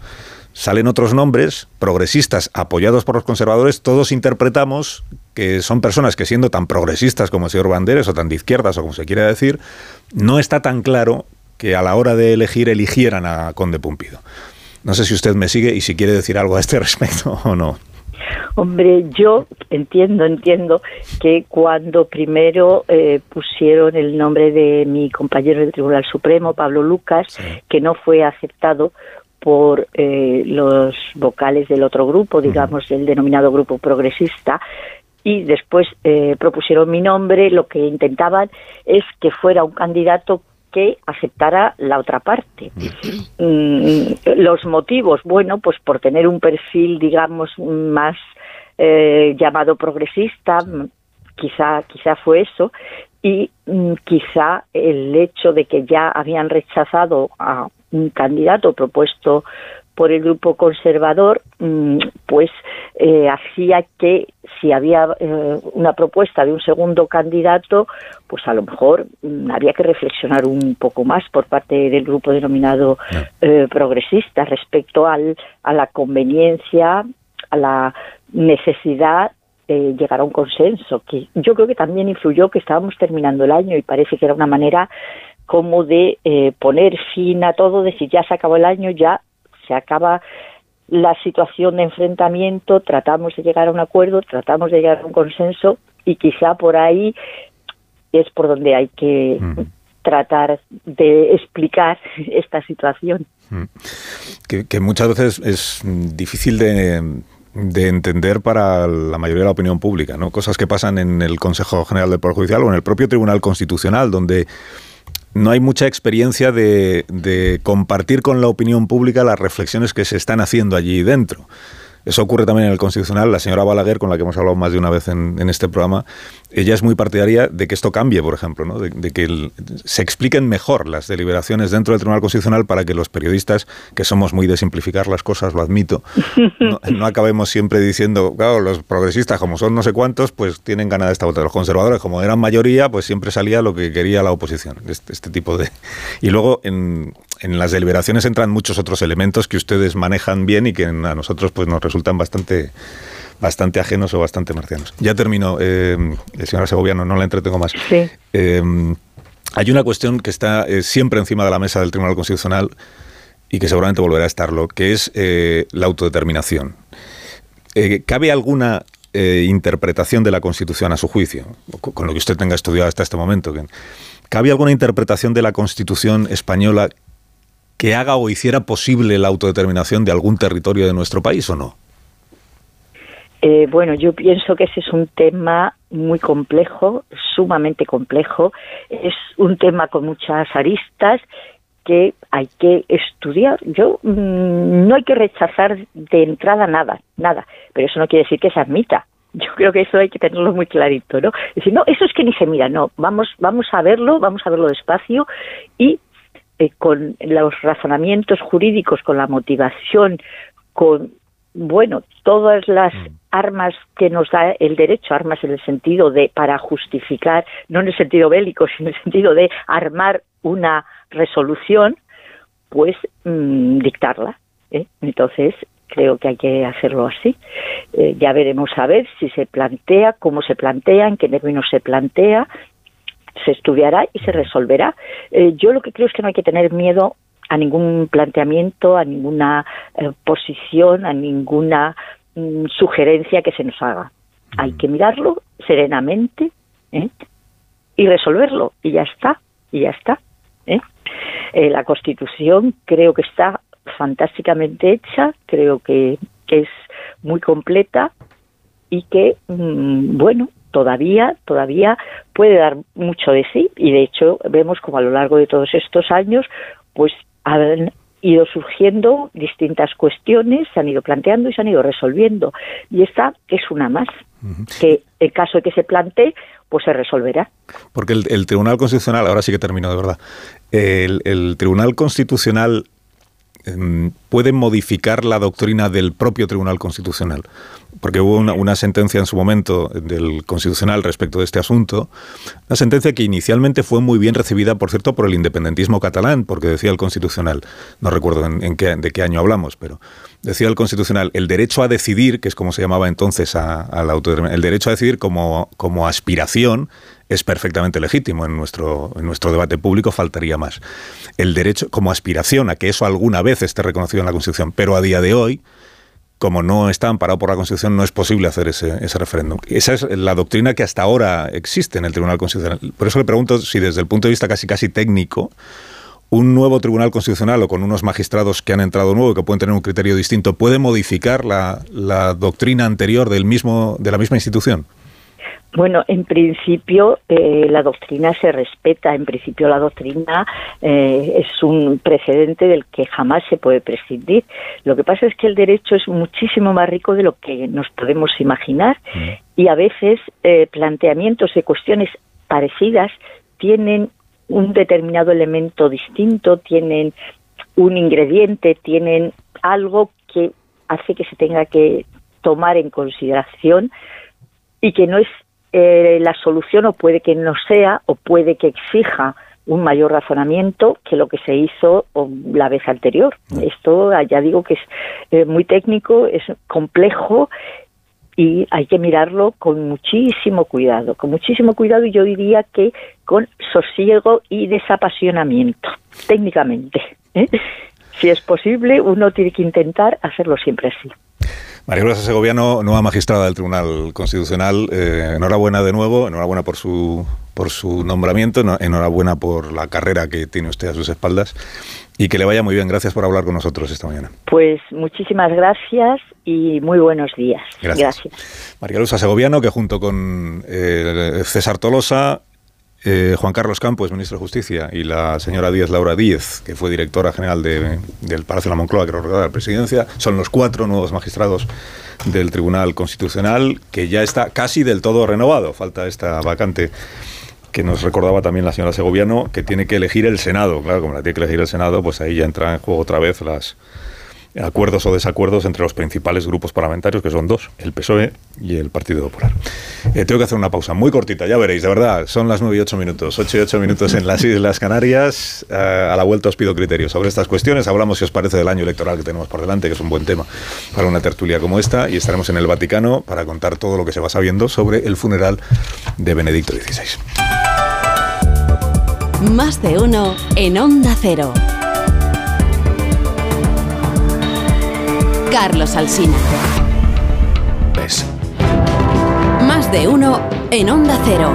salen otros nombres, progresistas apoyados por los conservadores, todos interpretamos que son personas que siendo tan progresistas como el señor Banderes o tan de izquierdas o como se quiera decir, no está tan claro que a la hora de elegir eligieran a Conde Pumpido. No sé si usted me sigue y si quiere decir algo a este respecto o no. Hombre, yo entiendo, entiendo que cuando primero eh, pusieron el nombre de mi compañero del Tribunal Supremo, Pablo Lucas, que no fue aceptado por eh, los vocales del otro grupo, digamos, el denominado grupo progresista, y después eh, propusieron mi nombre, lo que intentaban es que fuera un candidato que aceptara la otra parte. Mm, los motivos, bueno, pues por tener un perfil, digamos, más eh, llamado progresista, mm, quizá, quizá fue eso, y mm, quizá el hecho de que ya habían rechazado a un candidato propuesto por el grupo conservador, mm, pues eh, hacía que si había eh, una propuesta de un segundo candidato, pues a lo mejor mm, había que reflexionar un poco más por parte del grupo denominado eh, progresista respecto al, a la conveniencia, a la necesidad de llegar a un consenso, que yo creo que también influyó que estábamos terminando el año y parece que era una manera como de eh, poner fin a todo, decir ya se acabó el año, ya se acaba la situación de enfrentamiento, tratamos de llegar a un acuerdo, tratamos de llegar a un consenso y quizá por ahí es por donde hay que tratar de explicar esta situación. que, que muchas veces es mm, difícil de, de entender para la mayoría de la opinión pública, ¿no? Cosas que pasan en el Consejo General del Poder Judicial o en el propio Tribunal Constitucional, donde no hay mucha experiencia de, de compartir con la opinión pública las reflexiones que se están haciendo allí dentro. Eso ocurre también en el Constitucional. La señora Balaguer, con la que hemos hablado más de una vez en, en este programa, ella es muy partidaria de que esto cambie, por ejemplo, ¿no? de, de que el- se expliquen mejor las deliberaciones dentro del Tribunal Constitucional para que los periodistas, que somos muy de simplificar las cosas, lo admito, no, no acabemos siempre diciendo, claro, los progresistas, como son no sé cuántos, pues tienen ganada esta vota. Los conservadores, como eran mayoría, pues siempre salía lo que quería la oposición. Este, este tipo de. Y luego en, en las deliberaciones entran muchos otros elementos que ustedes manejan bien y que a nosotros pues nos resultan bastante bastante ajenos o bastante marcianos. Ya termino, eh, señora Segoviano, no la entretengo más. Sí. Eh, hay una cuestión que está eh, siempre encima de la mesa del Tribunal Constitucional y que seguramente volverá a estarlo, que es eh, la autodeterminación. ¿Cabe alguna interpretación de la Constitución a su juicio, con lo que usted tenga estudiado hasta este momento? ¿Cabe alguna interpretación de la Constitución española que haga o hiciera posible la autodeterminación de algún territorio de nuestro país o no? Eh, bueno, yo pienso que ese es un tema muy complejo, sumamente complejo. Es un tema con muchas aristas que hay que estudiar. Yo mm, no hay que rechazar de entrada nada, nada, pero eso no quiere decir que se admita. Yo creo que eso hay que tenerlo muy clarito, ¿no? Decir, no, eso es que ni se mira, no, vamos, vamos a verlo, vamos a verlo despacio y eh, con los razonamientos jurídicos, con la motivación, con bueno, todas las mm. armas que nos da el derecho, armas en el sentido de para justificar, no en el sentido bélico, sino en el sentido de armar una resolución, pues mm, dictarla. ¿eh? Entonces, creo que hay que hacerlo así. Eh, ya veremos a ver si se plantea, cómo se plantea, en qué términos se plantea, se estudiará y se resolverá. Eh, yo lo que creo es que no hay que tener miedo a ningún planteamiento, a ninguna eh, posición, a ninguna mm, sugerencia que se nos haga. Hay que mirarlo serenamente ¿eh? y resolverlo y ya está, y ya está. la Constitución creo que está fantásticamente hecha, creo que, es muy completa y que, mm, bueno, todavía, todavía puede dar mucho de sí y de hecho vemos como a lo largo de todos estos años, pues han ido surgiendo distintas cuestiones, se han ido planteando y se han ido resolviendo. Y esta es una más, que en caso de que se plantee, pues se resolverá. Porque el, Tribunal Constitucional, ahora sí que termino de verdad, el, el Tribunal Constitucional Em, puede modificar la doctrina del propio Tribunal Constitucional. Porque hubo una, sentencia en su momento del Constitucional respecto de este asunto, una sentencia que inicialmente fue muy bien recibida, por cierto, por el independentismo catalán, porque decía el Constitucional, no recuerdo en, qué, de qué año hablamos, pero decía el Constitucional, el derecho a decidir, que es como se llamaba entonces a, la el derecho a decidir como aspiración es perfectamente legítimo en nuestro, en nuestro debate público, faltaría más. El derecho como aspiración a que eso alguna vez esté reconocido en la Constitución, pero a día de hoy, como no está amparado por la Constitución, no es posible hacer ese, ese referéndum. Esa es la doctrina que hasta ahora existe en el Tribunal Constitucional. Por eso le pregunto si desde el punto de vista casi casi técnico, un nuevo Tribunal Constitucional o con unos magistrados que han entrado nuevo que pueden tener un criterio distinto, ¿puede modificar la, la doctrina anterior del mismo, de la misma institución? Bueno, en principio eh, la doctrina se respeta, en principio la doctrina eh, es un precedente del que jamás se puede prescindir. Lo que pasa es que el derecho es muchísimo más rico de lo que nos podemos imaginar mm. y a veces eh, planteamientos de cuestiones parecidas tienen un determinado elemento distinto, tienen un ingrediente, tienen algo que hace que se tenga que tomar en consideración y que no es eh, la solución o puede que no sea o puede que exija un mayor razonamiento que lo que se hizo la vez anterior. Esto ya digo que es eh, muy técnico, es complejo y hay que mirarlo con muchísimo cuidado, con muchísimo cuidado y yo diría que con sosiego y desapasionamiento, técnicamente. ¿eh? Si es posible, uno tiene que intentar hacerlo siempre así. María Rosa Segoviano, nueva magistrada del Tribunal Constitucional, eh, enhorabuena de nuevo, enhorabuena por su, por su nombramiento, enhorabuena por la carrera que tiene usted a sus espaldas y que le vaya muy bien. Gracias por hablar con nosotros esta mañana. Pues muchísimas gracias y muy buenos días. Gracias. María Luisa Segoviano, que junto con eh, César Tolosa eh, Juan Carlos Campos, ministro de Justicia, y la señora Díez Laura Díez, que fue directora general del Palacio de la Moncloa, que de la presidencia, son los cuatro nuevos magistrados del Tribunal Constitucional, que ya está casi del todo renovado. Falta esta vacante que nos recordaba también la señora Segoviano, que tiene que elegir el Senado. Claro, como la tiene que elegir el Senado, pues ahí ya entra en juego otra vez las acuerdos o desacuerdos entre los principales grupos parlamentarios, que son dos, el PSOE y el Partido Popular. Eh, tengo que hacer una pausa muy cortita, ya veréis, de verdad, son las 9 y 8 minutos, 8 y 8 minutos en las Islas Canarias. Eh, a la vuelta os pido criterios sobre estas cuestiones. Hablamos, si os parece, del año electoral que tenemos por delante, que es un buen tema para una tertulia como esta, y estaremos en el Vaticano para contar todo lo que se va sabiendo sobre el funeral de Benedicto XVI. Más de uno en Onda Cero. Carlos Alsina. Más de uno en Onda Cero.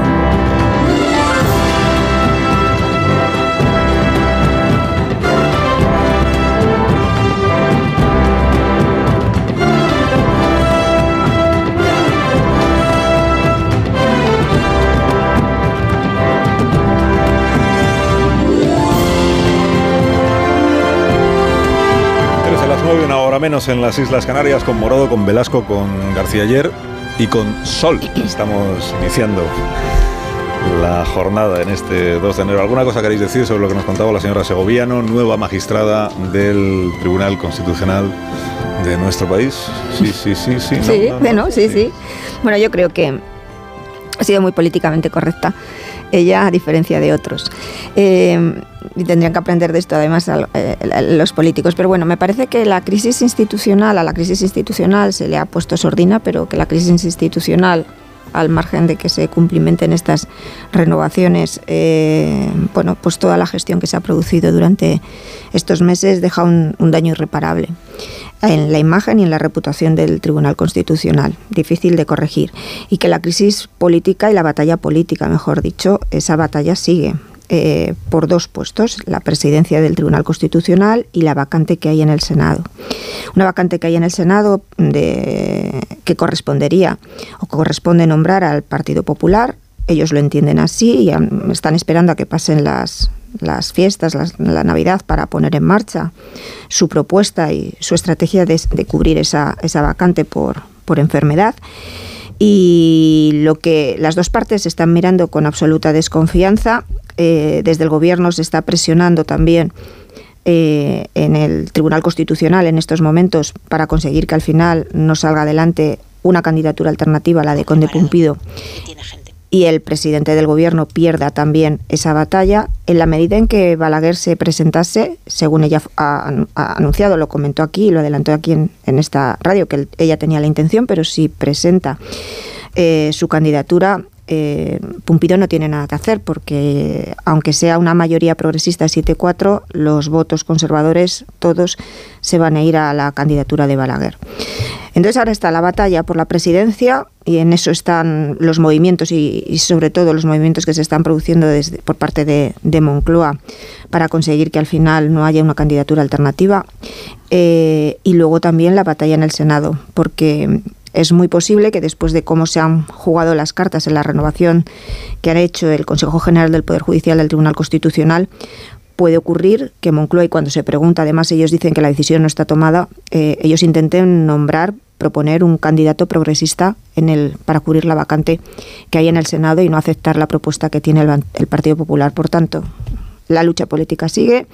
una hora menos en las Islas Canarias, con Morodo, con Velasco, con García Ayer y con Sol. Estamos iniciando la jornada en este 2 de enero. ¿Alguna cosa queréis decir sobre lo que nos contaba la señora Segoviano, nueva magistrada del Tribunal Constitucional de nuestro país? Sí, sí, sí, sí. sí, bueno, sí, sí. Bueno, yo creo que ha sido muy políticamente correcta ella a diferencia de otros. Eh, y tendrían que aprender de esto además eh, los políticos. Pero bueno, me parece que la crisis institucional, a la crisis institucional se le ha puesto sordina, pero que la crisis institucional al margen de que se cumplimenten estas renovaciones, eh, bueno, pues toda la gestión que se ha producido durante estos meses deja un, un daño irreparable en la imagen y en la reputación del Tribunal Constitucional, difícil de corregir, y que la crisis política y la batalla política, mejor dicho, esa batalla sigue. Eh, por dos puestos, la presidencia del Tribunal Constitucional y la vacante que hay en el Senado. Una vacante que hay en el Senado de, que correspondería o corresponde nombrar al Partido Popular. Ellos lo entienden así y están esperando a que pasen las, las fiestas, la Navidad, para poner en marcha su propuesta y su estrategia de, cubrir esa, esa vacante por, por enfermedad y lo que las dos partes están mirando con absoluta desconfianza. Eh, desde el gobierno se está presionando también eh, en el Tribunal Constitucional en estos momentos para conseguir que al final no salga adelante una candidatura alternativa a la de Conde Pumpido y el presidente del gobierno pierda también esa batalla, en la medida en que Balaguer se presentase, según ella ha, anunciado, lo comentó aquí, lo adelantó aquí en, esta radio, que ella tenía la intención, pero si presenta eh, su candidatura, eh, Pumpido no tiene nada que hacer porque aunque sea una mayoría progresista 7-4, los votos conservadores todos se van a ir a la candidatura de Balaguer. Entonces ahora está la batalla por la presidencia y en eso están los movimientos y, sobre todo los movimientos que se están produciendo por parte de, Moncloa para conseguir que al final no haya una candidatura alternativa. Eh, y luego también la batalla en el Senado, porque es muy posible que después de cómo se han jugado las cartas en la renovación que ha hecho el Consejo General del Poder Judicial del Tribunal Constitucional, puede ocurrir que Moncloa, y cuando se pregunta, además ellos dicen que la decisión no está tomada, eh, ellos intenten nombrar, proponer un candidato progresista en el, para cubrir la vacante que hay en el Senado y no aceptar la propuesta que tiene el, el Partido Popular. Por tanto, la lucha política sigue.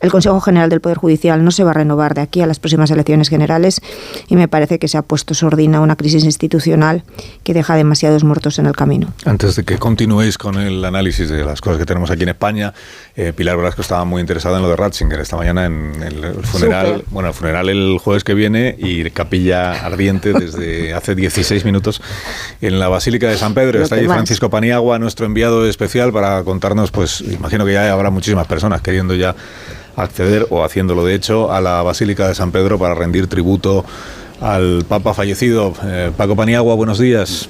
El Consejo General del Poder Judicial no se va a renovar de aquí a las próximas elecciones generales y me parece que se ha puesto sordina una crisis institucional que deja demasiados muertos en el camino. Antes de que continuéis con el análisis de las cosas que tenemos aquí en España, eh, Pilar Velasco estaba muy interesada en lo de Ratzinger esta mañana en el funeral, bueno, el funeral el jueves que viene y capilla ardiente desde hace 16 minutos en la Basílica de San Pedro. Está ahí Francisco Paniagua, nuestro enviado especial para contarnos, pues imagino que ya habrá muchísimas personas queriendo ya acceder o haciéndolo de hecho a la Basílica de San Pedro para rendir tributo al Papa fallecido. Eh, Paco Paniagua, buenos días.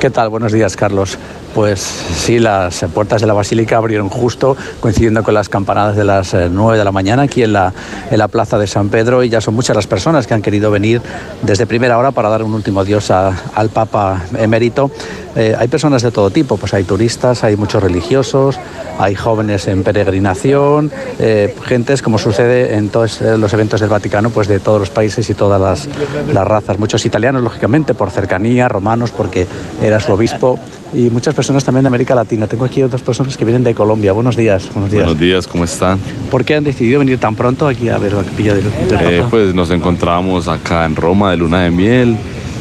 ¿Qué tal? Buenos días, Carlos. Pues sí, las puertas de la Basílica abrieron justo coincidiendo con las campanadas de las 9 eh, de la mañana aquí en la, en la Plaza de San Pedro y ya son muchas las personas que han querido venir desde primera hora para dar un último adiós al Papa emérito. Eh, hay personas de todo tipo, pues hay turistas, hay muchos religiosos, hay jóvenes en peregrinación, eh, gentes como sucede en todos los eventos del Vaticano, pues de todos los países y todas las, las razas. Muchos italianos, lógicamente, por cercanía, romanos, porque era su obispo y muchas personas también de América Latina. Tengo aquí otras personas que vienen de Colombia. Buenos días. Buenos días, buenos días ¿cómo están? ¿Por qué han decidido venir tan pronto aquí a ver la capilla del, eh, Pues nos encontrábamos acá en Roma de luna de miel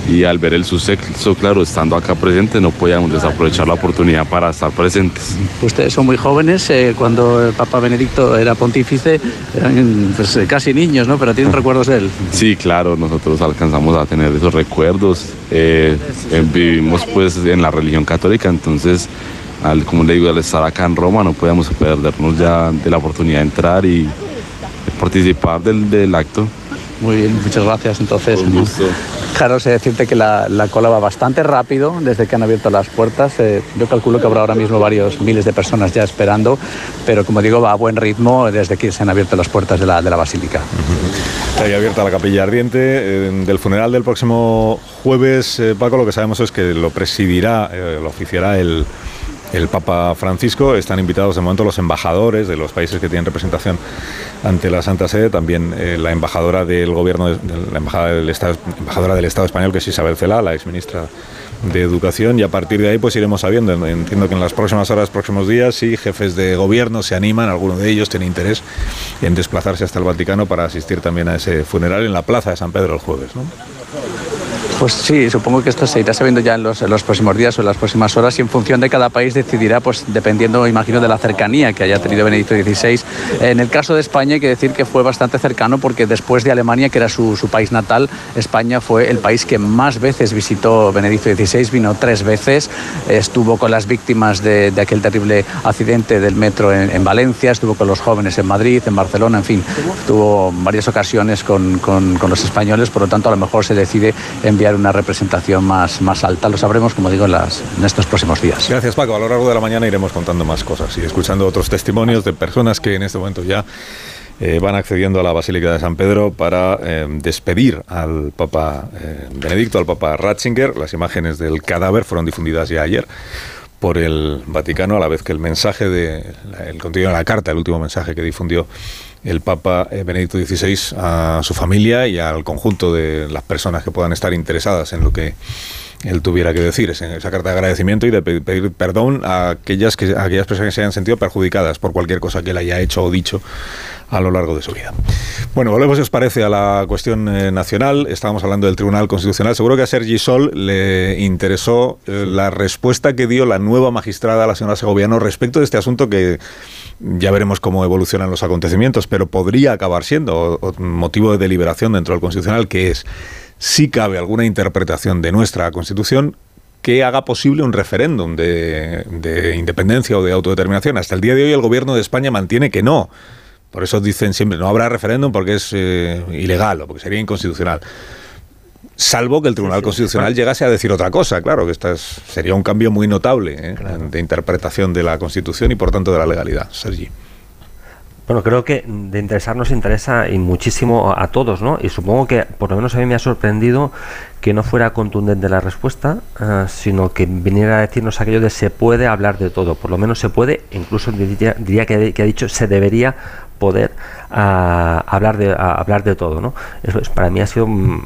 y al ver el suceso, claro, estando acá presente, no podíamos desaprovechar la oportunidad para estar presentes. Ustedes son muy jóvenes, eh, cuando el Papa Benedicto era pontífice, eran pues, eh, casi niños, ¿no? Pero tienen recuerdos de él. Sí, claro, nosotros alcanzamos a tener esos recuerdos. Eh, vivimos pues en la religión católica, entonces, al, como le digo, al estar acá en Roma no podíamos perdernos ya de la oportunidad de entrar y participar del, del acto. Muy bien, muchas gracias. Entonces, claro, sé decirte que la, cola va bastante rápido desde que han abierto las puertas. Eh, yo calculo que habrá ahora mismo varios miles de personas ya esperando, pero como digo, va a buen ritmo desde que se han abierto las puertas de la, de la basílica. Está ahí abierta la capilla ardiente. Eh, del funeral del próximo jueves, eh, Paco, lo que sabemos es que lo presidirá, lo oficiará el el Papa Francisco. Están invitados de momento los embajadores de los países que tienen representación ante la Santa Sede, también eh, la embajadora del gobierno, de, la embajada del Estado, embajadora del Estado español, que es Isabel Celá, la exministra de Educación, y a partir de ahí pues iremos sabiendo. Entiendo que en las próximas horas, próximos días, sí, jefes de gobierno se animan, alguno de ellos tiene interés en desplazarse hasta el Vaticano para asistir también a ese funeral en la Plaza de San Pedro el jueves. Pues sí, supongo que esto se irá sabiendo ya en los, próximos días o en las próximas horas y en función de cada país decidirá, pues dependiendo, imagino, de la cercanía que haya tenido Benedicto XVI. En el caso de España hay que decir que fue bastante cercano porque después de Alemania, que era su, país natal, España fue el país que más veces visitó Benedicto XVI, vino tres veces, estuvo con las víctimas de, aquel terrible accidente del metro en, Valencia, estuvo con los jóvenes en Madrid, en Barcelona, en fin, tuvo varias ocasiones con, con los españoles, por lo tanto a lo mejor se decide enviar una representación más, más alta. Lo sabremos, como digo, en, estos próximos días. Gracias, Paco. A lo largo de la mañana iremos contando más cosas y escuchando otros testimonios de personas que en este momento ya eh, van accediendo a la Basílica de San Pedro para eh, despedir al Papa eh, Benedicto, al Papa Ratzinger. Las imágenes del cadáver fueron difundidas ya ayer por el Vaticano, a la vez que el mensaje de el contenido de la carta, el último mensaje que difundió el Papa eh, Benedicto XVI a su familia y al conjunto de las personas que puedan estar interesadas en lo que él tuviera que decir, esa carta de agradecimiento y de pedir perdón a aquellas, que, a aquellas personas que se hayan sentido perjudicadas por cualquier cosa que él haya hecho o dicho a lo largo de su vida. Bueno, volvemos, si os parece, a la cuestión eh, nacional. Estábamos hablando del Tribunal Constitucional. Seguro que a Sergi Sol le interesó eh, la respuesta que dio la nueva magistrada, la señora Segoviano, respecto de este asunto que ya veremos cómo evolucionan los acontecimientos, pero podría acabar siendo motivo de deliberación dentro del Constitucional, que es si cabe alguna interpretación de nuestra Constitución que haga posible un referéndum de, independencia o de autodeterminación. Hasta el día de hoy el gobierno de España mantiene que no. Por eso dicen siempre, no habrá referéndum porque es eh, ilegal o porque sería inconstitucional. Salvo que el Tribunal Constitucional llegase a decir otra cosa, claro, que esto sería un cambio muy notable ¿eh? de interpretación de la Constitución y por tanto de la legalidad. Sergi. Bueno, creo que de interesar nos interesa y muchísimo a todos, ¿no? Y supongo que por lo menos a mí me ha sorprendido que no fuera contundente la respuesta, eh, sino que viniera a decirnos aquello de se puede hablar de todo. Por lo menos se puede, incluso diría, diría que, que ha dicho se debería poder a hablar de hablar de todo no eso es, para mí ha sido mm,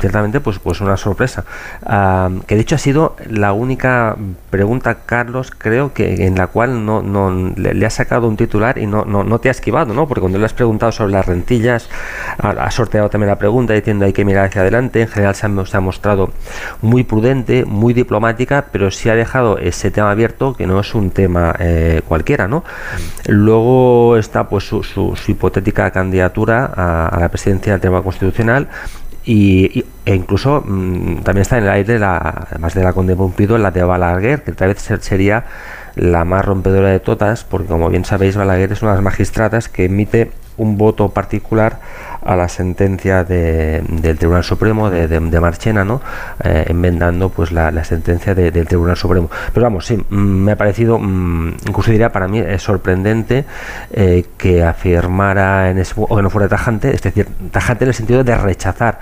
ciertamente pues pues una sorpresa. Que de hecho ha sido la única pregunta Carlos creo que en la cual no, no le, ha sacado un titular y no, no, no te ha esquivado no porque cuando le has preguntado sobre las rentillas ha, sorteado también la pregunta diciendo hay que mirar hacia adelante en general se ha, mostrado muy prudente muy diplomática pero sí ha dejado ese tema abierto que no es un tema eh, cualquiera no luego está pues su, su hipotética candidatura a, la presidencia del Tribunal Constitucional y, e incluso mm, también está en el aire, la, además de la Conde Pumpido, la de Balaguer, que tal vez sería la más rompedora de todas, porque como bien sabéis, Balaguer es una de las magistradas que emite un voto particular a la sentencia del Tribunal Supremo de, de, Marchena, ¿no? Eh, enmendando pues la, sentencia del Tribunal Supremo. Pero vamos, sí, mm, me ha parecido, mm, incluso diría para mí es sorprendente eh, que afirmara en ese, o que no fuera tajante, es decir, tajante en el sentido de rechazar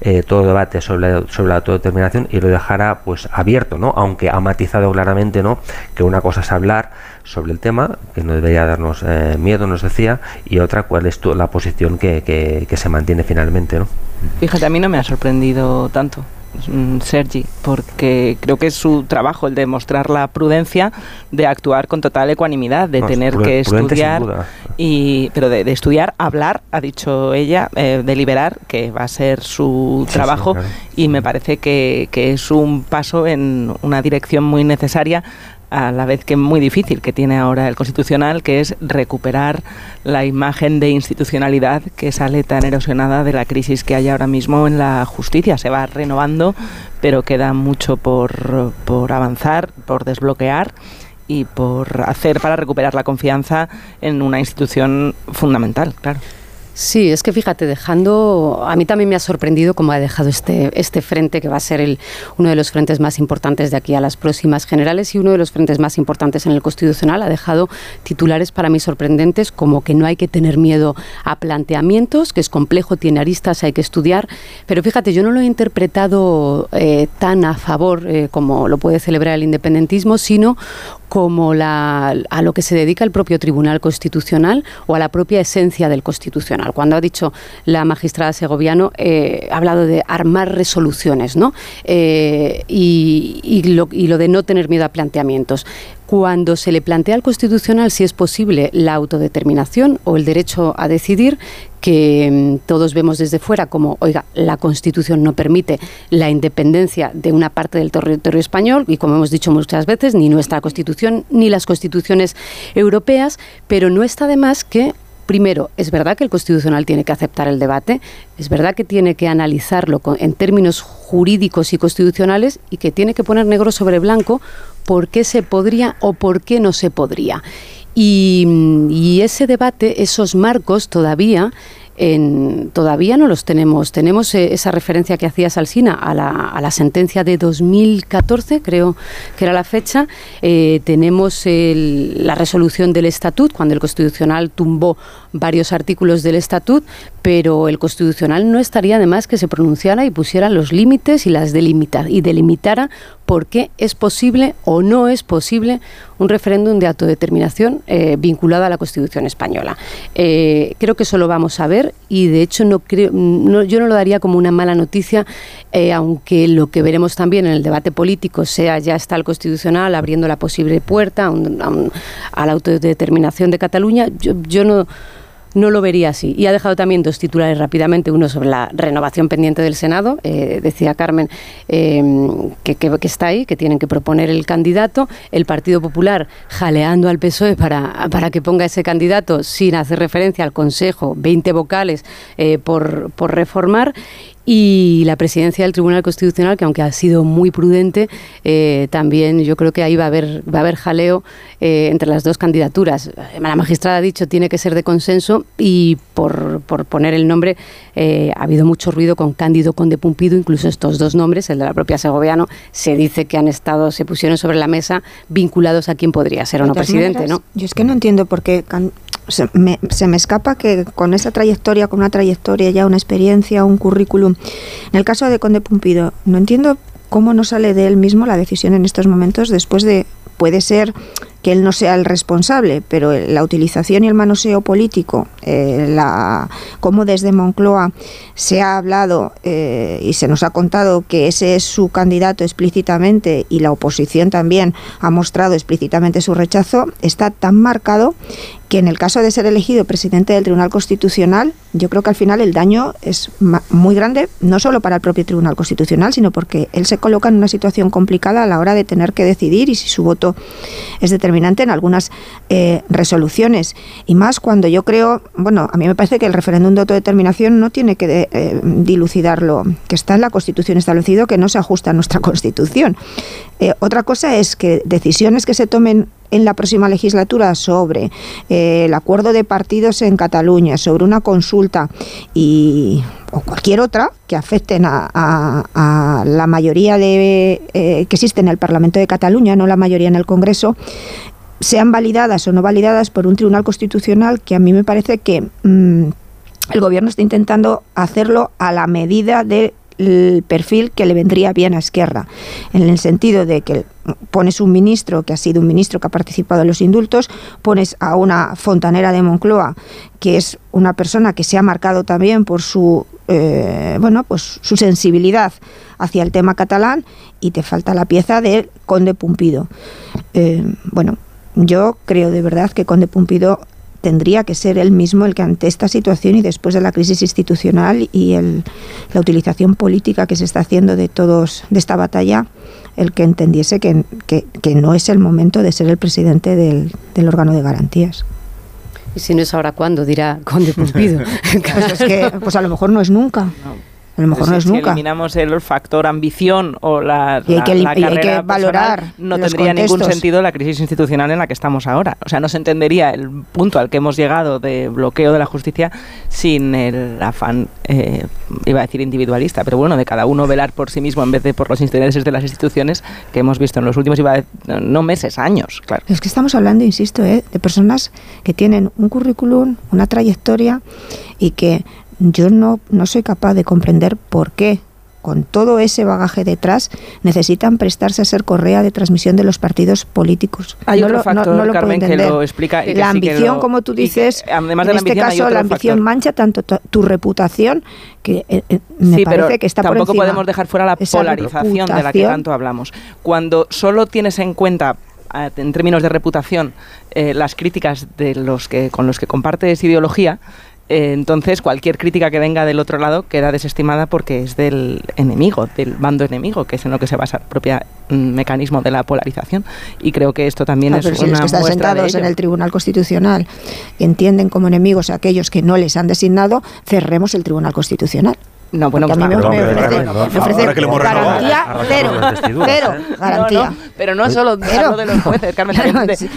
eh, todo debate sobre, sobre la autodeterminación y lo dejara pues abierto, ¿no? Aunque ha matizado claramente, ¿no? Que una cosa es hablar sobre el tema, que no debería darnos eh, miedo, nos decía, y otra, cuál es tu, la posición que, que, se mantiene finalmente. ¿no? Fíjate, a mí no me ha sorprendido tanto. Mm, Sergi, porque creo que es su trabajo el de mostrar la prudencia de actuar con total ecuanimidad, de tener que estudiar y pero de, estudiar, hablar, ha dicho ella, eh, deliberar, que va a ser su trabajo y me parece que, que es un paso en una dirección muy necesaria a la vez que muy difícil que tiene ahora el Constitucional, que es recuperar la imagen de institucionalidad que sale tan erosionada de la crisis que hay ahora mismo en la justicia. Se va renovando, pero queda mucho por, por avanzar, por desbloquear y por hacer para recuperar la confianza en una institución fundamental, claro. Sí, es que fíjate, dejando, a mí también me ha sorprendido cómo ha dejado este, este frente, que va a ser el, uno de los frentes más importantes de aquí a las próximas generales y uno de los frentes más importantes en el Constitucional. Ha dejado titulares para mí sorprendentes, como que no hay que tener miedo a planteamientos, que es complejo, tiene aristas, hay que estudiar. Pero fíjate, yo no lo he interpretado eh, tan a favor eh, como lo puede celebrar el independentismo, sino como la, a lo que se dedica el propio Tribunal Constitucional o a la propia esencia del Constitucional. Cuando ha dicho la magistrada Segoviano, eh, ha hablado de armar resoluciones ¿no? Eh, y, lo, y lo de no tener miedo a planteamientos cuando se le plantea al Constitucional si es posible la autodeterminación o el derecho a decidir, que mm, todos vemos desde fuera como, oiga, la Constitución no permite la independencia de una parte del territorio español, y como hemos dicho muchas veces, ni nuestra Constitución ni las constituciones europeas, pero no está de más que Primero, es verdad que el Constitucional tiene que aceptar el debate, es verdad que tiene que analizarlo en términos jurídicos y constitucionales y que tiene que poner negro sobre blanco por qué se podría o por qué no se podría. Y, ese debate, esos marcos todavía todavía no los tenemos. Tenemos eh, esa referencia que hacía Salsina a la, a la, sentencia de 2014, creo que era la fecha. Eh, tenemos la resolución del estatut, cuando el Constitucional tumbó varios artículos del estatut, pero el Constitucional no estaría de más que se pronunciara y pusiera los límites y las delimita, y delimitara por qué es posible o no es posible un referéndum de autodeterminación eh, vinculado a la Constitución española. Eh, creo que eso lo vamos a ver y de hecho no creo, yo no lo daría como una mala noticia, eh, aunque lo que veremos también en el debate político sea ya está el Constitucional abriendo la posible puerta a, la autodeterminación de Cataluña. Yo, yo no no lo vería así. Y ha dejado también dos titulares rápidamente, uno sobre la renovación pendiente del Senado, eh, decía Carmen eh, que, está ahí, que tienen que proponer el candidato, el Partido Popular jaleando al PSOE para, para que ponga ese candidato sin hacer referencia al Consejo, 20 vocales eh, por, por reformar, y la presidencia del Tribunal Constitucional, que aunque ha sido muy prudente, eh, también yo creo que ahí va a haber, va a haber jaleo eh, entre las dos candidaturas. La magistrada ha dicho tiene que ser de consenso y por, por poner el nombre eh, ha habido mucho ruido con Cándido Conde Pumpido, incluso estos dos nombres, el de la propia Segoviano, se dice que han estado, se pusieron sobre la mesa vinculados a quién podría ser o no presidente, ¿no? Yo es que no entiendo por qué se me, escapa que con esa trayectoria, con una trayectoria ya, una experiencia, un currículum. En el caso de Conde Pumpido, no entiendo cómo no sale de él mismo la decisión en estos momentos después de, puede ser que él no sea el responsable, pero la utilización y el manoseo político, eh, la, cómo desde Moncloa se ha hablado eh, y se nos ha contado que ese es su candidato explícitamente y la oposición también ha mostrado explícitamente su rechazo, está tan marcado que en el caso de ser elegido presidente del Tribunal Constitucional, yo creo que al final el daño es muy grande, no solo para el propio Tribunal Constitucional, sino porque él se coloca en una situación complicada a la hora de tener que decidir y si su voto es determinante en algunas eh, resoluciones. Y más cuando yo creo, bueno, a mí me parece que el referéndum de autodeterminación no tiene que eh, dilucidarlo, que está en la Constitución establecido, que no se ajusta a nuestra Constitución. Eh, otra cosa es que decisiones que se tomen en la próxima legislatura sobre eh, el acuerdo de partidos en Cataluña, sobre una consulta y o cualquier otra que afecten a, la mayoría de, eh, que existe en el Parlamento de Cataluña, no la mayoría en el Congreso, sean validadas o no validadas por un tribunal constitucional que a mí me parece que mm, el gobierno está intentando hacerlo a la medida de el perfil que le vendría bien a Esquerra, en el sentido de que pones un ministro que ha sido un ministro que ha participado en los indultos, pones a una fontanera de Moncloa que es una persona que se ha marcado también por su eh, bueno pues su sensibilidad hacia el tema catalán y te falta la pieza del Conde Pumpido. Eh, bueno, yo creo de verdad que Conde Pumpido tendría que ser él mismo el que ante esta situación y después de la crisis institucional y el, la utilización política que se está haciendo de todos de esta batalla, el que entendiese que, que, no es el momento de ser el presidente del, del órgano de garantías. Y si no es ahora, ¿cuándo? Dirá Conde Pumpido. pues, que, pues a lo mejor no es nunca. A lo mejor no es si nunca. eliminamos el factor ambición o la, y hay que, la, hay que valorar no tendría ningún sentido la crisis institucional en la que estamos ahora. O sea, no se entendería el punto al que hemos llegado de bloqueo de la justicia sin el afán, eh, iba a decir individualista, pero bueno, de cada uno velar por sí mismo en vez de por los intereses de las instituciones que hemos visto en los últimos, iba no meses, años, claro. Es que estamos hablando, insisto, ¿eh? de personas que tienen un currículum, una trayectoria y que yo no, no soy capaz de comprender por qué con todo ese bagaje detrás, necesitan prestarse a ser correa de transmisión de los partidos políticos. Hay no otro lo, factor, no, no lo puedo Carmen, que lo explica que la que ambición, como tú que, dices, además de en la este ambición, caso la ambición factor. mancha tanto tu, reputación que eh, eh, me sí, parece pero que está por tampoco encima. podemos dejar fuera la polarización de la que tanto hablamos. Cuando solo tienes en cuenta eh, en términos de reputación eh, las críticas de los que con los que compartes ideología, entonces cualquier crítica que venga del otro lado queda desestimada porque es del enemigo, del bando enemigo, que es en lo que se basa el propio mm, mecanismo de la polarización. Y creo que esto también Ah, es pero si una los que están sentados en el Tribunal Constitucional entienden como enemigos a aquellos que no les han designado, cerremos el Tribunal Constitucional. No, bueno, Porque a mí me, claro. me ofrece, garantía cero, cero, ¿eh? garantía. No, no, pero no solo de los jueces, Carmen,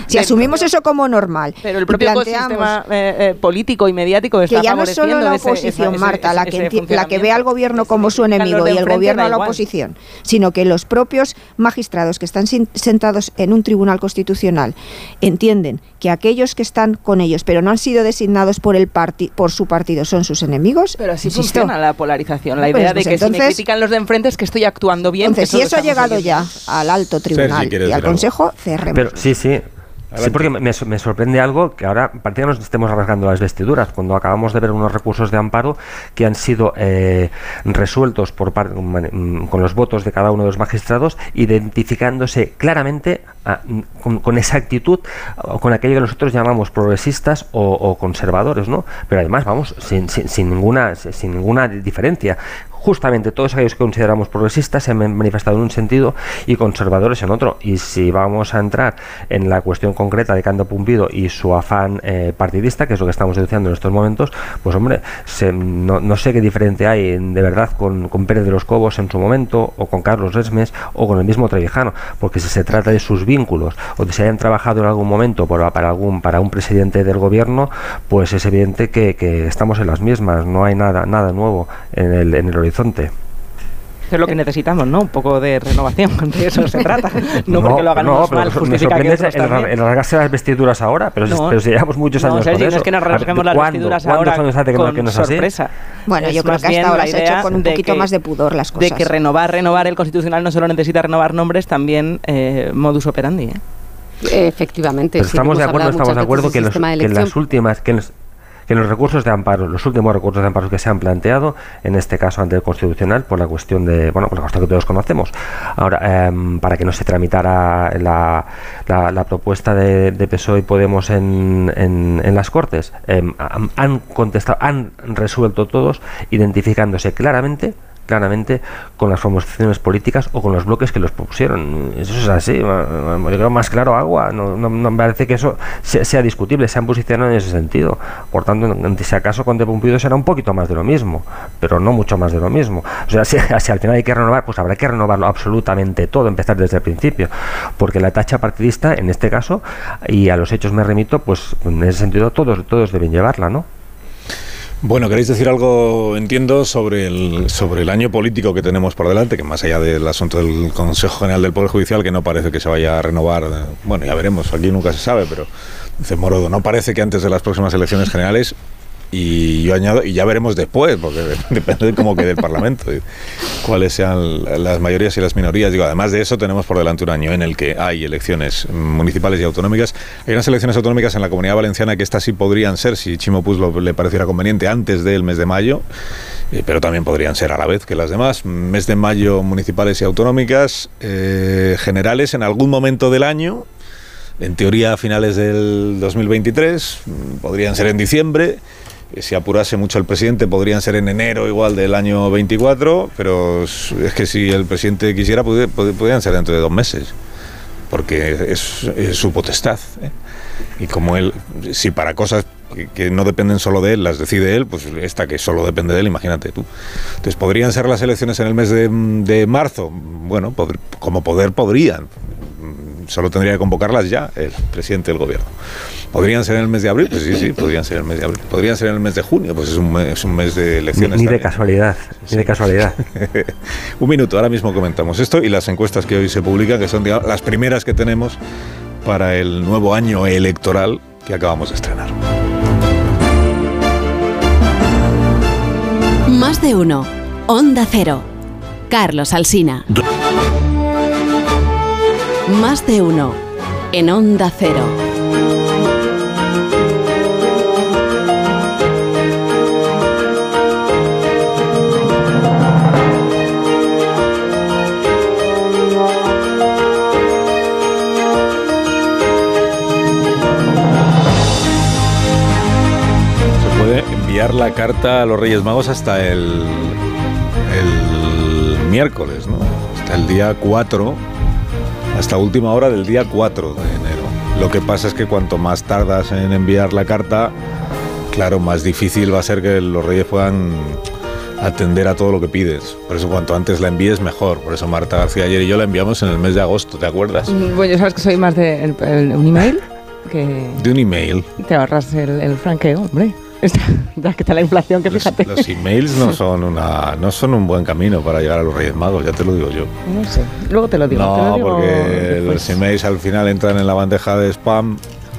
si, asumimos eso como normal, Pero el propio planteamos ecosistema eh, eh, político y mediático está que ya no es solo favoreciendo la oposición, Marta, ese- la que, enti- la que funcionamiento. ve al gobierno como su enemigo y el gobierno a la oposición, sino que los propios magistrados que están sin- sentados en un tribunal constitucional entienden que aquellos que están con ellos, pero no han sido designados por el parti por su partido, son sus enemigos. Pero así insisto. funciona la polarización, la Pues, idea pues de que si me critican los de enfrente es que estoy actuando bien. Entonces, si eso ha llegado oyendo. ya al alto tribunal ¿quieres y al? Consejo, cerremos. Pero sí, sí. Sí, porque me, me sorprende algo que ahora que nos estemos rasgando las vestiduras. Cuando acabamos de ver unos recursos de amparo que han sido eh, resueltos por par- mm, con los votos de cada uno de los magistrados, identificándose claramente ah, mm, con, con exactitud con aquello que nosotros llamamos progresistas o, o conservadores, ¿no? Pero además, vamos, sin, sin, sin ninguna sin ninguna diferencia justamente todos aquellos que consideramos progresistas se han manifestado en un sentido y conservadores en otro. Y si vamos a entrar en la cuestión concreta de Cando Pumpido y su afán eh, partidista, que es lo que estamos denunciando en estos momentos, pues hombre, se- no, no sé qué diferente hay de verdad con, con Pérez de los Cobos en su momento, o con Carlos Resmes, o con el mismo Trevijano, porque si se trata de sus vínculos, o de si hayan trabajado en algún momento por- para, algún, para un presidente del gobierno, pues es evidente que, que estamos en las mismas, no hay nada, nada nuevo en el, en el horizonte. Eso es lo que necesitamos, ¿no? Un poco de renovación, de eso se trata. No, porque lo hagan no, unos mal, me justifica que otros el, el rasgarse las vestiduras ahora, pero, si- No. pero si llevamos muchos No, años Sergi, con no eso. es que nos rasguemos las vestiduras ¿Cuántos ahora que no, con que no es así? sorpresa. Bueno, Es yo creo que hasta ahora la se ha idea hecho con un de poquito que- más de pudor las cosas. De que renovar, renovar el constitucional no solo necesita renovar nombres, también eh, modus operandi. ¿eh? Efectivamente. Pero sí, estamos de acuerdo, estamos de acuerdo que, los, de que en las últimas, que en los, que los recursos de amparo, los últimos recursos de amparo que se han planteado, en este caso ante el Constitucional, por la cuestión de, bueno, por la cuestión que todos conocemos. Ahora, em, para que no se tramitara la, la, la propuesta de, de PSOE y Podemos en, en, las Cortes, han, han contestado, han resuelto todos, identificándose claramente claramente con las formaciones políticas o con los bloques que los propusieron. Eso es así. Yo creo más claro agua. No, no, no me parece que eso sea, sea discutible. Se han posicionado en ese sentido. Por tanto, si acaso con De Pumpido será un poquito más de lo mismo, pero no mucho más de lo mismo. O sea, si, si al final hay que renovar, pues habrá que renovarlo absolutamente todo, empezar desde el principio. Porque la tacha partidista, en este caso, y a los hechos me remito, pues en ese sentido todos, todos deben llevarla, ¿no? Bueno, queréis decir algo, entiendo, sobre el, sobre el año político que tenemos por delante, que más allá del asunto del Consejo General del Poder Judicial, que no parece que se vaya a renovar, bueno, ya veremos, aquí nunca se sabe, pero dice Morodo, no parece que antes de las próximas elecciones generales, y yo añado, y ya veremos después, porque depende de cómo quede el Parlamento, cuáles sean las mayorías y las minorías. Digo, además de eso, tenemos por delante un año en el que hay elecciones municipales y autonómicas. Hay unas elecciones autonómicas en la Comunidad Valenciana que estas sí podrían ser, si Chimo le pareciera conveniente, antes del mes de mayo, eh, pero también podrían ser a la vez que las demás. Mes de mayo municipales y autonómicas, eh, generales en algún momento del año, en teoría a finales del 2023, mm, podrían ser en diciembre. Eh, Si apurase mucho el presidente, podrían ser en enero igual del año 24, pero es que si el presidente quisiera, podrían ser dentro de dos meses, porque es, su potestad. ¿eh? Y como él, si para cosas que, no dependen solo de él, las decide él, pues esta que solo depende de él, imagínate tú. Entonces, ¿podrían ser las elecciones en el mes de, de marzo? Bueno, como poder podrían. Solo tendría que convocarlas ya el presidente del gobierno. ¿Podrían ser en el mes de abril? Pues sí, sí, podrían ser en el mes de abril. ¿Podrían ser en el mes de junio? Pues es un mes, es un mes de elecciones. ni de casualidad, ni de casualidad. un minuto, ahora mismo comentamos esto y las encuestas que hoy se publican, que son digamos, las primeras que tenemos para el nuevo año electoral que acabamos de estrenar. Más de uno. Onda Cero. Carlos Alsina. Más de uno en Onda Cero. Puede enviar la carta a los Reyes Magos hasta el, el miércoles, ¿no? Hasta el día 4, hasta última hora del día 4 de enero. Lo que pasa es que cuanto más tardas en enviar la carta, claro, más difícil va a ser que los Reyes puedan atender a todo lo que pides. Por eso cuanto antes la envíes, mejor. Por eso Marta García ayer y yo la enviamos en el mes de agosto, ¿te acuerdas? Mm, Bueno, ya sabes que soy más de el- el- un email que De un email. te ahorras el, el franqueo, hombre. Está- Ya que está la inflación, que fíjate. Los emails no son una no son un buen camino para llegar a los Reyes Magos, ya te lo digo yo. No sé. Luego te lo digo. te lo No, digo porque después. los emails al final entran en la bandeja de spam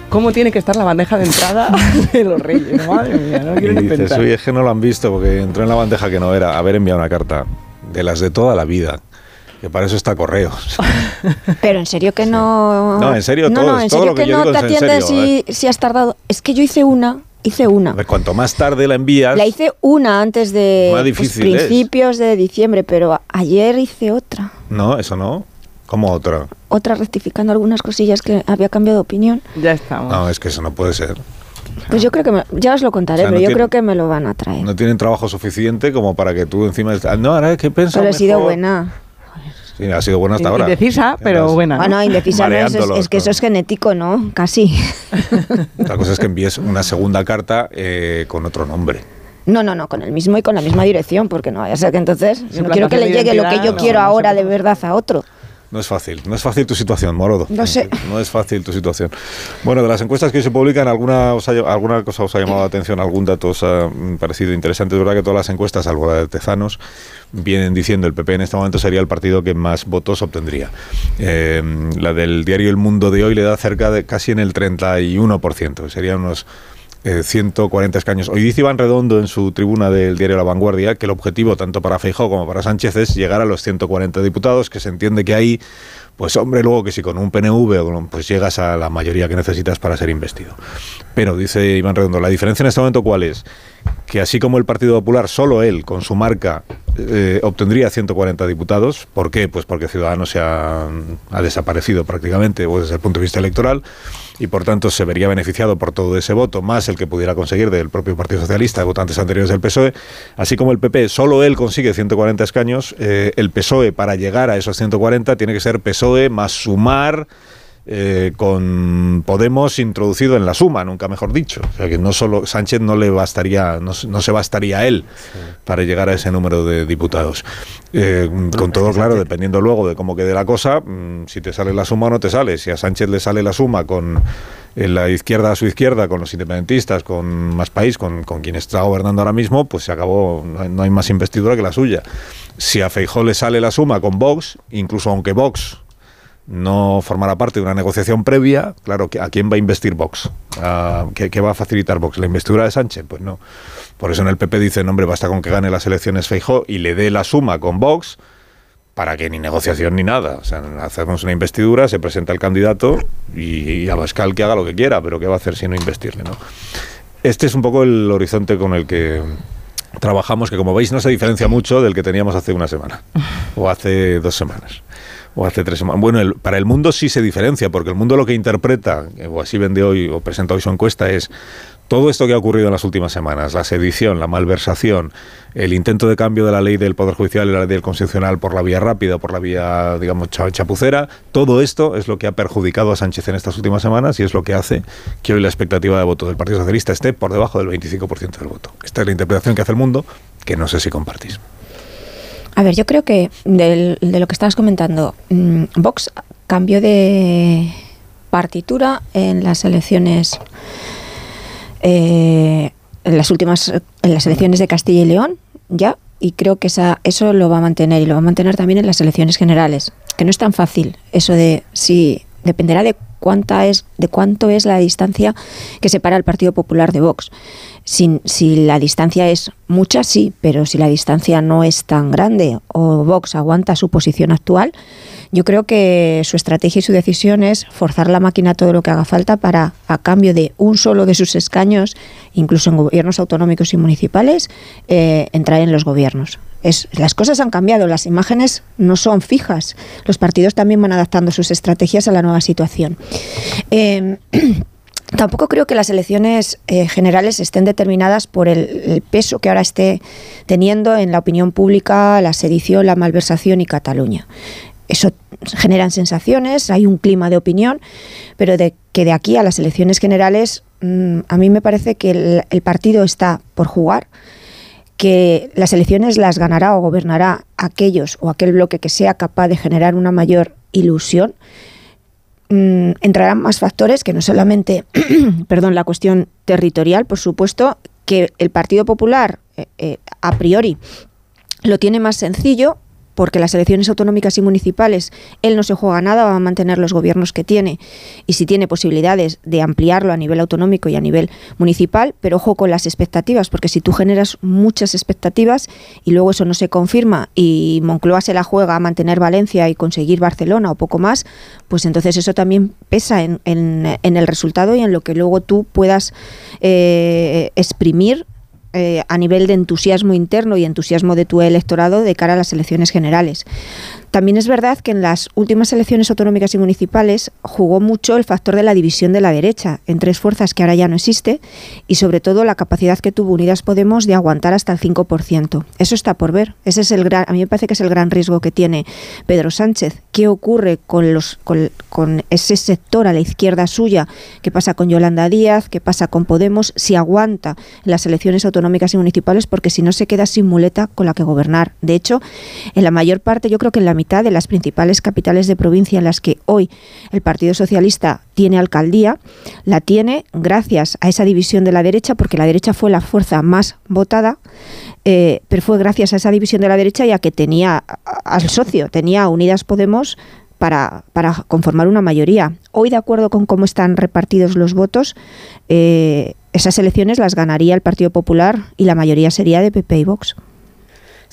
¿Cómo tiene que estar la bandeja de entrada de los reyes? Madre mía, no y quiero ni dices, pensar. oye, es que no lo han visto porque entró en la bandeja que no era. Haber enviado una carta de las de toda la vida. Que para eso está correos. Pero en serio que no. No, en serio, no, todo- no, en todo serio lo que que, yo no digo te es en atienden serio, si, si has tardado. Es que yo hice una, hice una. A ver, cuanto más tarde la envías, La hice una antes de Más pues, difícil es. principios de diciembre, pero ayer hice otra. no, eso no. Como otra. Otra rectificando algunas cosillas que había cambiado de opinión. Ya estamos. No, es que eso no puede ser. Pues yo creo que me- ya os lo contaré, O sea, no pero yo tiene- creo que me lo van a traer. No tienen trabajo suficiente como para que tú encima... est- No, ahora que pensado pero he sido mejor. buena. Sí, ha sido buena hasta ahora. Indecisa, pero buena. ¿no? Bueno, indecisa no es, es, que eso es genético, ¿no? Casi. Otra cosa es que envíes una segunda carta eh, con otro nombre. No, no, no, con el mismo y con la misma dirección, porque no vaya a ser que entonces no quiero que le llegue lo que yo no, quiero no ahora de verdad a otro. No es fácil, no es fácil tu situación, Morodo. No sé. No es fácil tu situación. Bueno, de las encuestas que hoy se publican, ¿alguna, os ha alguna cosa os ha llamado la atención? ¿Algún dato os ha mm, parecido interesante? Es verdad que todas las encuestas, salvo la de Tezanos, vienen diciendo el PP en este momento sería el partido que más votos obtendría. Eh, la del diario El Mundo de hoy le da cerca de casi en el 31%, serían unos eh, 140 escaños. Hoy dice Iván Redondo en su tribuna del diario La Vanguardia que el objetivo tanto para Feijóo como para Sánchez es llegar a los 140 diputados, que se entiende que ahí, pues hombre, luego que si con un PNV o pues llegas a la mayoría que necesitas para ser investido. Pero dice Iván Redondo, la diferencia en este momento cuál es? Que así como el Partido Popular, solo él, con su marca, eh, obtendría 140 diputados. ¿Por qué? Pues porque Ciudadanos se ha, desaparecido prácticamente pues, desde el punto de vista electoral y por tanto se vería beneficiado por todo ese voto, más el que pudiera conseguir del propio Partido Socialista, votantes anteriores del PSOE, así como el PP, solo él consigue 140 escaños, eh, el PSOE para llegar a esos 140 tiene que ser PSOE más sumar eh, con Podemos introducido en la suma, nunca mejor dicho. O sea que no solo Sánchez no le bastaría, no, no se bastaría a él para llegar a ese número de diputados. Eh, con todo claro, dependiendo luego de cómo quede la cosa, mm, si te sale la suma o no te sale. Si a Sánchez le sale la suma con la izquierda a su izquierda, con los independentistas, con Más País, con, con quien está gobernando ahora mismo, pues se acabó, no hay, no hay más investidura que la suya. Si a Feijó le sale la suma con Vox, incluso aunque Vox no formará parte de una negociación previa, claro, ¿a quién va a investir Vox? ¿A ¿Qué, va a facilitar Vox? ¿La investidura de Sánchez? Pues no. Por eso en el PP dicen, hombre, basta con que gane las elecciones Feijó y le dé la suma con Vox para que ni negociación ni nada. O sea, hacemos una investidura, se presenta el candidato y, y Abascal que haga lo que quiera, pero ¿qué va a hacer si no investirle? Este es un poco el horizonte con el que trabajamos, que como veis no se diferencia mucho del que teníamos hace una semana o hace dos semanas. O hace tres semanas. Bueno, el- para el mundo sí se diferencia, porque el mundo lo que interpreta, eh, o así vende hoy, o presenta hoy su encuesta, es todo esto que ha ocurrido en las últimas semanas, la sedición, la malversación, el intento de cambio de la ley del Poder Judicial y la ley del Constitucional por la vía rápida, por la vía, digamos, cha- chapucera, todo esto es lo que ha perjudicado a Sánchez en estas últimas semanas y es lo que hace que hoy la expectativa de voto del Partido Socialista esté por debajo del 25% del voto. Esta es la interpretación que hace el mundo, que no sé si compartís. A ver, yo creo que de lo que estabas comentando, mm, Vox cambió de partitura en las elecciones, eh, en las últimas, en las elecciones de Castilla y León, ya, y creo que esa, eso lo va a mantener y lo va a mantener también en las elecciones generales, que no es tan fácil eso de si dependerá de cuánta es, de cuánto es la distancia que separa el Partido Popular de Vox. Si, si, la distancia es mucha, sí, pero si la distancia no es tan grande o Vox aguanta su posición actual, yo creo que su estrategia y su decisión es forzar la máquina todo lo que haga falta para, a cambio de un solo de sus escaños, incluso en gobiernos autonómicos y municipales, eh, entrar en los gobiernos. Las cosas han cambiado, las imágenes no son fijas. Los partidos también van adaptando sus estrategias a la nueva situación. Eh, Tampoco creo que las elecciones eh, generales estén determinadas por el, peso que ahora esté teniendo en la opinión pública la sedición, la malversación y Cataluña eso generan sensaciones, hay un clima de opinión, pero de que de aquí a las elecciones generales mmm, a mí me parece que el, partido está por jugar, que las elecciones las ganará o gobernará aquellos o aquel bloque que sea capaz de generar una mayor ilusión. Mmm, entrarán más factores que no solamente, perdón, la cuestión territorial, por supuesto, que el Partido Popular eh, eh, a priori lo tiene más sencillo porque las elecciones autonómicas y municipales él no se juega nada, va a mantener los gobiernos que tiene. Y si tiene posibilidades de ampliarlo a nivel autonómico y a nivel municipal, pero ojo con las expectativas, porque si tú generas muchas expectativas y luego eso no se confirma y Moncloa se la juega a mantener Valencia y conseguir Barcelona o poco más, pues entonces eso también pesa en, en, en el resultado y en lo que luego tú puedas eh, exprimir eh, a nivel de entusiasmo interno y entusiasmo de tu electorado de cara a las elecciones generales. También es verdad que en las últimas elecciones autonómicas y municipales jugó mucho el factor de la división de la derecha en tres fuerzas que ahora ya no existe y sobre todo la capacidad que tuvo Unidas Podemos de aguantar hasta el 5%. Eso está por ver. Ese es el gran, a mí me parece que es el gran riesgo que tiene Pedro Sánchez. ¿Qué ocurre con, los, con, ese sector a la izquierda suya? ¿Qué pasa con Yolanda Díaz? ¿Qué pasa con Podemos? Si aguanta las elecciones autonómicas y municipales porque si no se queda sin muleta con la que gobernar. De hecho, en la mayor parte, yo creo que en la de las principales capitales de provincia en las que hoy el Partido Socialista tiene alcaldía, la tiene gracias a esa división de la derecha, porque la derecha fue la fuerza más votada, eh, pero fue gracias a esa división de la derecha y a que tenía al socio, tenía Unidas Podemos para, para, conformar una mayoría. Hoy, de acuerdo con cómo están repartidos los votos, eh, esas elecciones las ganaría el Partido Popular y la mayoría sería de PP y Vox.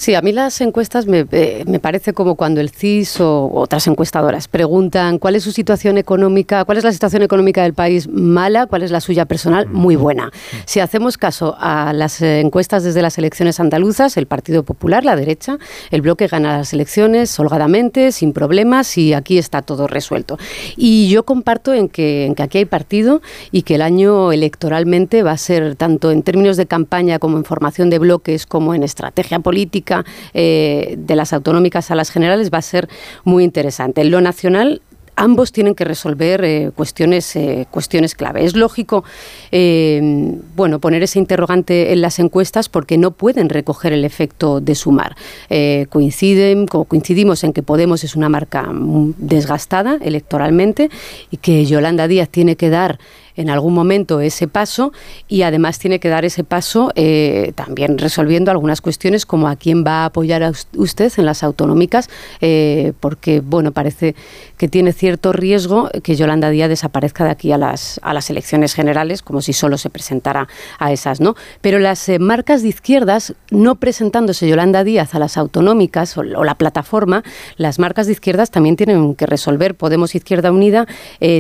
Sí, a mí las encuestas me, eh, me, parece como cuando el CIS o otras encuestadoras preguntan cuál es su situación económica, cuál es la situación económica del país mala, cuál es la suya personal muy buena. Si hacemos caso a las encuestas desde las elecciones andaluzas, el Partido Popular, la derecha, el bloque gana las elecciones holgadamente, sin problemas y aquí está todo resuelto. Y yo comparto en que, en que aquí hay partido y que el año electoralmente va a ser tanto en términos de campaña como en formación de bloques como en estrategia política eh, de las autonómicas a las generales va a ser muy interesante. Lo nacional ambos tienen que resolver eh, cuestiones, eh, cuestiones clave. Es lógico bueno, poner ese interrogante en las encuestas porque no pueden recoger el efecto de sumar. Coinciden, coincidimos en que Podemos es una marca desgastada electoralmente y que Yolanda Díaz tiene que dar en algún momento ese paso y además tiene que dar ese paso eh, también resolviendo algunas cuestiones como a quién va a apoyar a usted en las autonómicas, eh, porque bueno, parece que tiene cierto riesgo que Yolanda Díaz desaparezca de aquí a las, a las elecciones generales, como si solo se presentara a esas, ¿no? Pero las eh, marcas de izquierdas, no presentándose Yolanda Díaz a las autonómicas o, la plataforma, las marcas de izquierdas también tienen que resolver. Podemos Izquierda Unida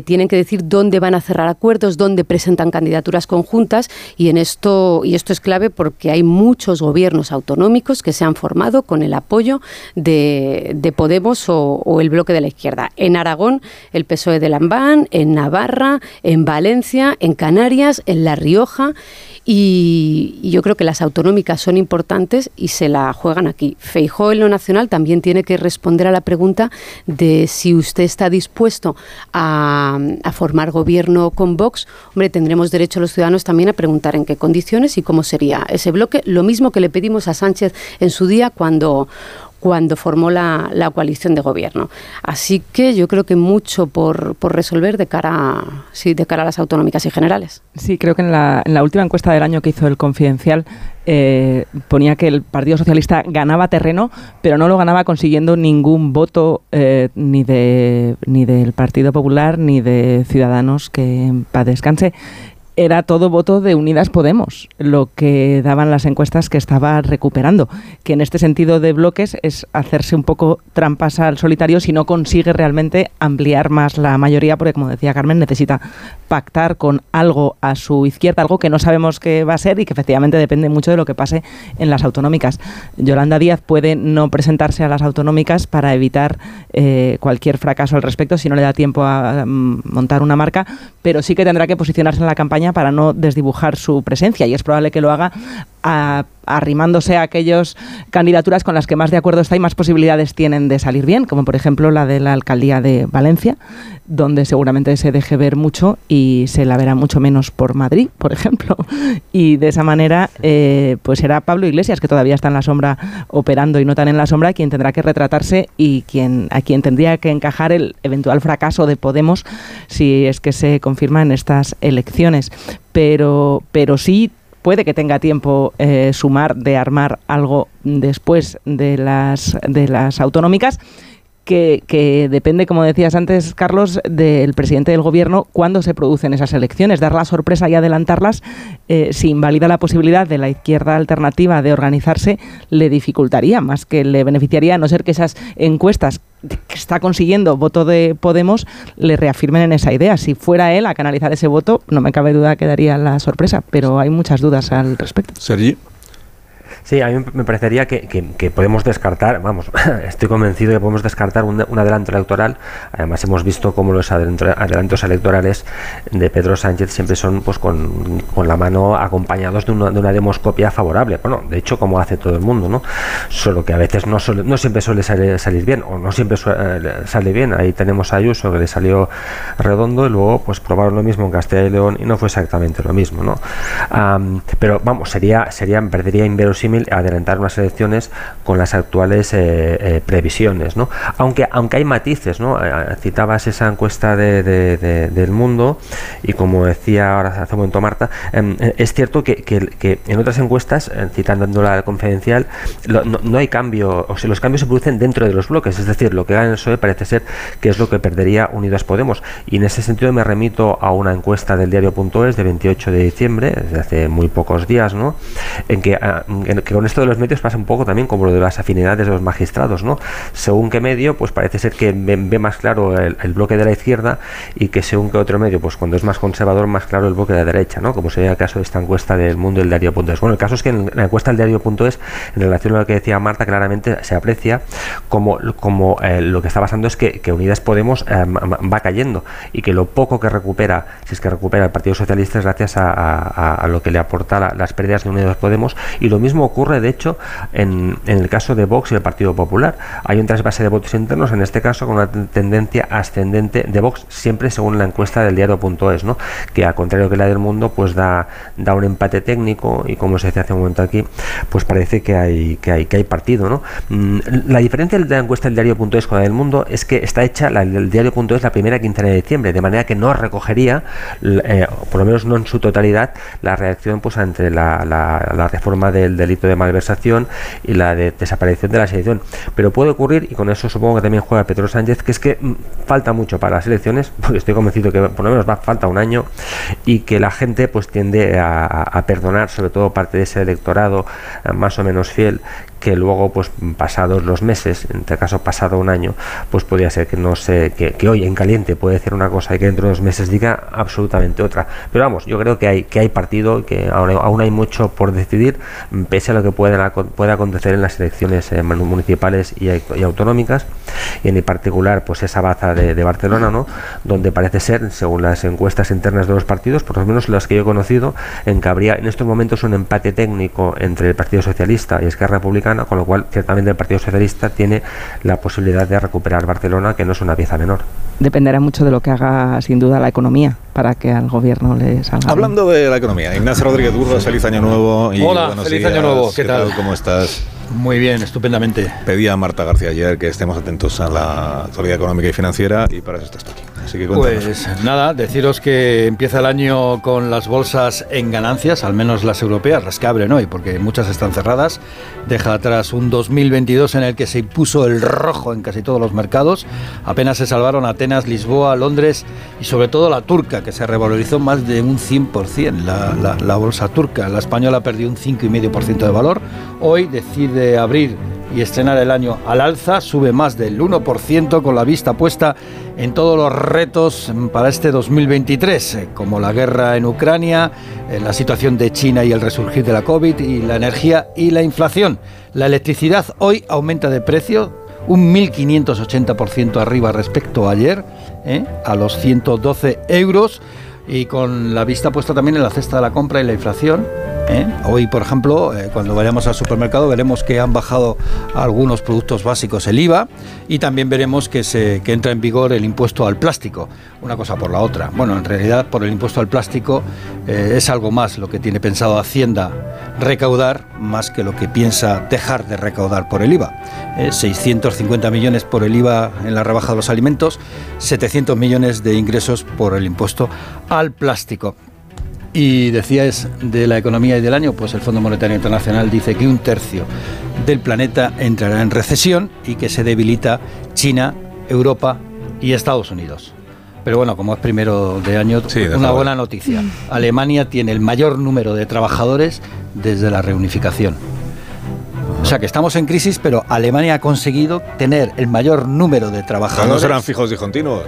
tienen que decir dónde van a cerrar acuerdos, dónde presentan candidaturas conjuntas y en esto y esto es clave porque hay muchos gobiernos autonómicos que se han formado con el apoyo de, de Podemos o, o, el bloque de la izquierda. En Aragón, el PSOE de Lambán, en Navarra, en Valencia, en Canarias, en La Rioja y, yo creo que las autonómicas son importantes y se la juegan aquí. Feijó en lo nacional también tiene que responder a la pregunta de si usted está dispuesto a, a formar gobierno con Vox. Hombre, tendremos derecho los ciudadanos también a preguntar en qué condiciones y cómo sería ese bloque. Lo mismo que le pedimos a Sánchez en su día cuando cuando formó la, coalición de gobierno. Así que yo creo que mucho por, resolver de cara, sí, de cara a las autonómicas y generales. Sí, creo que en la, en la, última encuesta del año que hizo el Confidencial eh, ponía que el Partido Socialista ganaba terreno, pero no lo ganaba consiguiendo ningún voto eh, ni, de, ni del Partido Popular ni de Ciudadanos que para descanse era todo voto de Unidas Podemos, lo que daban las encuestas que estaba recuperando, que en este sentido de bloques es hacerse un poco trampas al solitario si no consigue realmente ampliar más la mayoría, porque como decía Carmen, necesita pactar con algo a su izquierda, algo que no sabemos qué va a ser y que efectivamente depende mucho de lo que pase en las autonómicas. Yolanda Díaz puede no presentarse a las autonómicas para evitar eh, cualquier fracaso al respecto si no le da tiempo a mm, montar una marca, pero sí que tendrá que posicionarse en la campaña para no desdibujar su presencia y es probable que lo haga arrimándose a aquellas candidaturas con las que más de acuerdo está y más posibilidades tienen de salir bien, como por ejemplo la de la alcaldía de Valencia, donde seguramente se deje ver mucho y se la verá mucho menos por Madrid, por ejemplo. Y de esa manera, eh, pues será Pablo Iglesias, que todavía está en la sombra operando y no tan en la sombra, quien tendrá que retratarse y quien, a quien tendría que encajar el eventual fracaso de Podemos si es que se confirma en estas elecciones. Pero, pero sí puede que tenga tiempo eh, sumar de armar algo después de las, de las autonómicas. Que, depende, como decías antes, Carlos, del presidente del gobierno cuándo se producen esas elecciones. Dar la sorpresa y adelantarlas, eh, si invalida la posibilidad de la izquierda alternativa de organizarse, le dificultaría más que le beneficiaría, a no ser que esas encuestas que está consiguiendo voto de Podemos le reafirmen en esa idea. Si fuera él a canalizar ese voto, no me cabe duda que daría la sorpresa, pero hay muchas dudas al respecto. Sí, a mí me parecería que, podemos descartar, vamos, estoy convencido que podemos descartar un, adelanto electoral. Además, hemos visto cómo los adelantos electorales de Pedro Sánchez siempre son pues con, la mano acompañados de una, de una, demoscopia favorable. Bueno, de hecho, como hace todo el mundo, ¿no? Solo que a veces no, no siempre suele salir, bien, o no siempre eh, sale bien. Ahí tenemos a Ayuso que le salió redondo y luego pues probaron lo mismo en Castilla y León y no fue exactamente lo mismo, ¿no? pero vamos, sería, sería, me perdería inverosímil adelantar unas elecciones con las actuales eh, eh, previsiones, ¿no? Aunque, aunque hay matices, ¿no? Eh, citabas esa encuesta de, del mundo y como decía ahora hace un momento Marta, em, es cierto que, que, en otras encuestas, citando la confidencial, no, hay cambio, o sea, los cambios se producen dentro de los bloques, es decir, lo que gana el PSOE parece ser que es lo que perdería Unidas Podemos. Y en ese sentido me remito a una encuesta del diario.es de 28 de diciembre, desde hace muy pocos días, ¿no? En que, ah, en, que con esto de los medios pasa un poco también como lo de las afinidades de los magistrados, ¿no? Según qué medio, pues parece ser que ve, más claro el, bloque de la izquierda y que según qué otro medio, pues cuando es más conservador, más claro el bloque de la derecha, ¿no? Como sería el caso de esta encuesta del mundo del diario.es. Bueno, el caso es que en la encuesta del diario.es, en relación a lo que decía Marta, claramente se aprecia como, como eh, lo que está pasando es que, Unidas Podemos eh, va cayendo y que lo poco que recupera, si es que recupera el Partido Socialista, es gracias a, lo que le aporta las pérdidas de Unidas ocurre y lo mismo ocurre de hecho en, el caso de Vox y el Partido Popular. Hay un trasvase de votos internos, en este caso con una tendencia ascendente de Vox, siempre según la encuesta del diario.es, ¿no? que al contrario que la del mundo, pues da, da un empate técnico y como se dice hace un momento aquí, pues parece que hay, que hay, que hay partido. ¿no? Mm, la diferencia de la encuesta del diario.es con la del mundo es que está hecha la del diario.es la primera quincena de diciembre, de manera que no recogería, eh, por lo menos no en su totalidad, la reacción pues entre la, la, la reforma del delito de malversación y la de desaparición de la selección. Pero puede ocurrir, y con eso supongo que también juega Pedro Sánchez, que es que mm, falta mucho para las elecciones, porque estoy convencido que por lo menos va falta un año y que la gente pues tiende a, perdonar sobre todo parte de ese electorado eh, más o menos fiel que luego pues pasados los meses en este caso pasado un año pues podría ser que no sé que, hoy en caliente puede decir una cosa y que dentro de dos meses diga absolutamente otra. Pero vamos yo creo que hay que hay partido que ahora aún hay mucho por decidir pese a lo que pueda, pueda acontecer en las elecciones eh, municipales y, autonómicas y en particular pues esa baza de, Barcelona no donde parece ser según las encuestas internas de los partidos por lo menos las que yo he conocido en que habría en estos momentos un empate técnico entre el Partido Socialista y Esquerra Republicana con lo cual ciertamente el Partido Socialista tiene la posibilidad de recuperar Barcelona, que no es una pieza menor. Dependerá mucho de lo que haga sin duda la economía para que al gobierno le salga. Hablando de la economía, Ignacio Rodríguez Burgos, feliz año nuevo. Y Hola, feliz año nuevo, ¿qué, tal? ¿Cómo estás? Muy bien, estupendamente. Pedía a Marta García ayer que estemos atentos a la actualidad económica y financiera y para eso estás tú aquí. Así que. Pues nada, deciros que empieza el año con las bolsas en ganancias, al menos las europeas, las que abren hoy, porque muchas están cerradas. Deja atrás un 2022 en el que se impuso el rojo en casi todos los mercados. Apenas se salvaron Atenas, Lisboa, Londres y sobre todo la turca, que se revalorizó más de un 100%, la, la, la bolsa turca. La española perdió un 5,5% de valor. Hoy decide abrir y estrenar el año al alza, sube más del 1% con la vista puesta en todos los retos para este 2023, eh, como la guerra en Ucrania, eh, la situación de China y el resurgir de la COVID y la energía y la inflación. La electricidad hoy aumenta de precio un 1.580% arriba respecto a ayer, eh, a los 112 euros y con la vista puesta también en la cesta de la compra y la inflación. ¿eh? Hoy, por ejemplo, eh, cuando vayamos al supermercado veremos que han bajado algunos productos básicos el IVA y también veremos que, se, que entra en vigor el impuesto al plástico, una cosa por la otra. Bueno, en realidad por el impuesto al plástico eh, es algo más lo que tiene pensado Hacienda recaudar, más que lo que piensa dejar de recaudar por el IVA. 650 millones por el IVA en la rebaja de los alimentos, 700 millones de ingresos por el impuesto al plástico. Y decías de la economía y del año, pues el Fondo Monetario Internacional dice que un tercio del planeta entrará en recesión y que se debilita China, Europa y Estados Unidos. Pero bueno, como es primero de año, Sí, de una buena noticia. Alemania tiene el mayor número de trabajadores desde la reunificación. O sea que estamos en crisis, pero Alemania ha conseguido tener el mayor número de ¿No trabajadores. serán fijos discontinuos?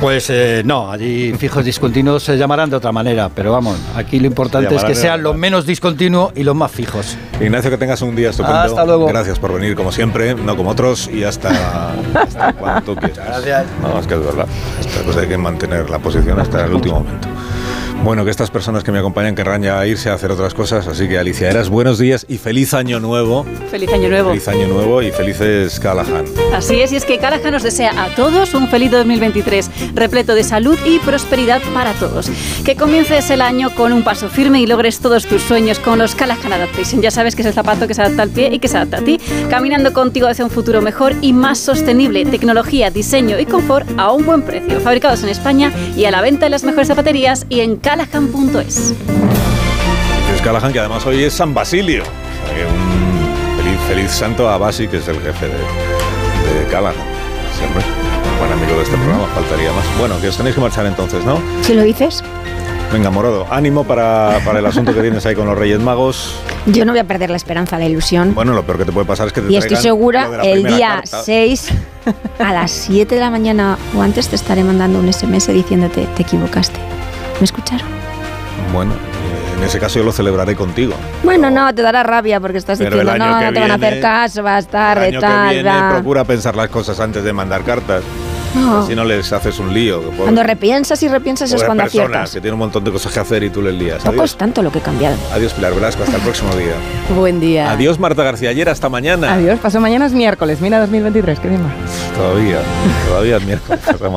Pues eh, no, allí fijos discontinuos se llamarán de otra manera, pero vamos, aquí lo importante es que sean los menos discontinuos y los más fijos. Ignacio, que tengas un día estupendo. Hasta luego. Gracias por venir, como siempre, no como otros, y hasta, hasta cuando tú quieras. Gracias. No, es que es verdad. Esta cosa hay que mantener la posición hasta el último momento. Bueno, que estas personas que me acompañan querrán ya irse a hacer otras cosas, así que Alicia Eras, buenos días y feliz año nuevo. Feliz año nuevo. Feliz año nuevo y felices Callahan. Así es, y es que Callahan nos desea a todos un feliz 2023, repleto de salud y prosperidad para todos. Que comiences el año con un paso firme y logres todos tus sueños con los Callahan Adaptation. Ya sabes que es el zapato que se adapta al pie y que se adapta a ti, caminando contigo hacia un futuro mejor y más sostenible. Tecnología, diseño y confort a un buen precio. Fabricados en España y a la venta en las mejores zapaterías y en callahan.es. Feliz Callahan, que además hoy es San Basilio. O sea, que un feliz, feliz santo a Basi, que es el jefe de, de Callahan. Siempre. Buen amigo de este programa, faltaría más. Bueno, que os tenéis que marchar entonces, ¿no? Si lo dices, Venga, Morodo, ánimo para, para el asunto que tienes ahí con los Reyes Magos. yo no voy a perder la esperanza, la ilusión. Bueno, lo peor que te puede pasar es que te Y estoy segura, lo de la el día carta. 6 a las 7 de la mañana o antes te estaré mandando un SMS diciéndote, te equivocaste. ¿Me escucharon? Bueno, en ese caso yo lo celebraré contigo. Bueno, no, te dará rabia porque estás Pero diciendo, no, no te van a hacer viene- caso, va a estar El año que viene procura pensar las cosas antes de mandar cartas. No. Si no les haces un lío. pobre- Cuando repiensas y repiensas es pobres cuando personas aciertas. que tienen un montón de cosas que hacer y tú les lías. Poco Adiós, es tanto lo que he cambiado. Adiós Pilar Velasco, hasta el próximo día. Buen día. Adiós Marta García Ayer, hasta mañana. Adiós, pasó mañana es miércoles, mira 2023, qué bien. Todavía, todavía es miércoles.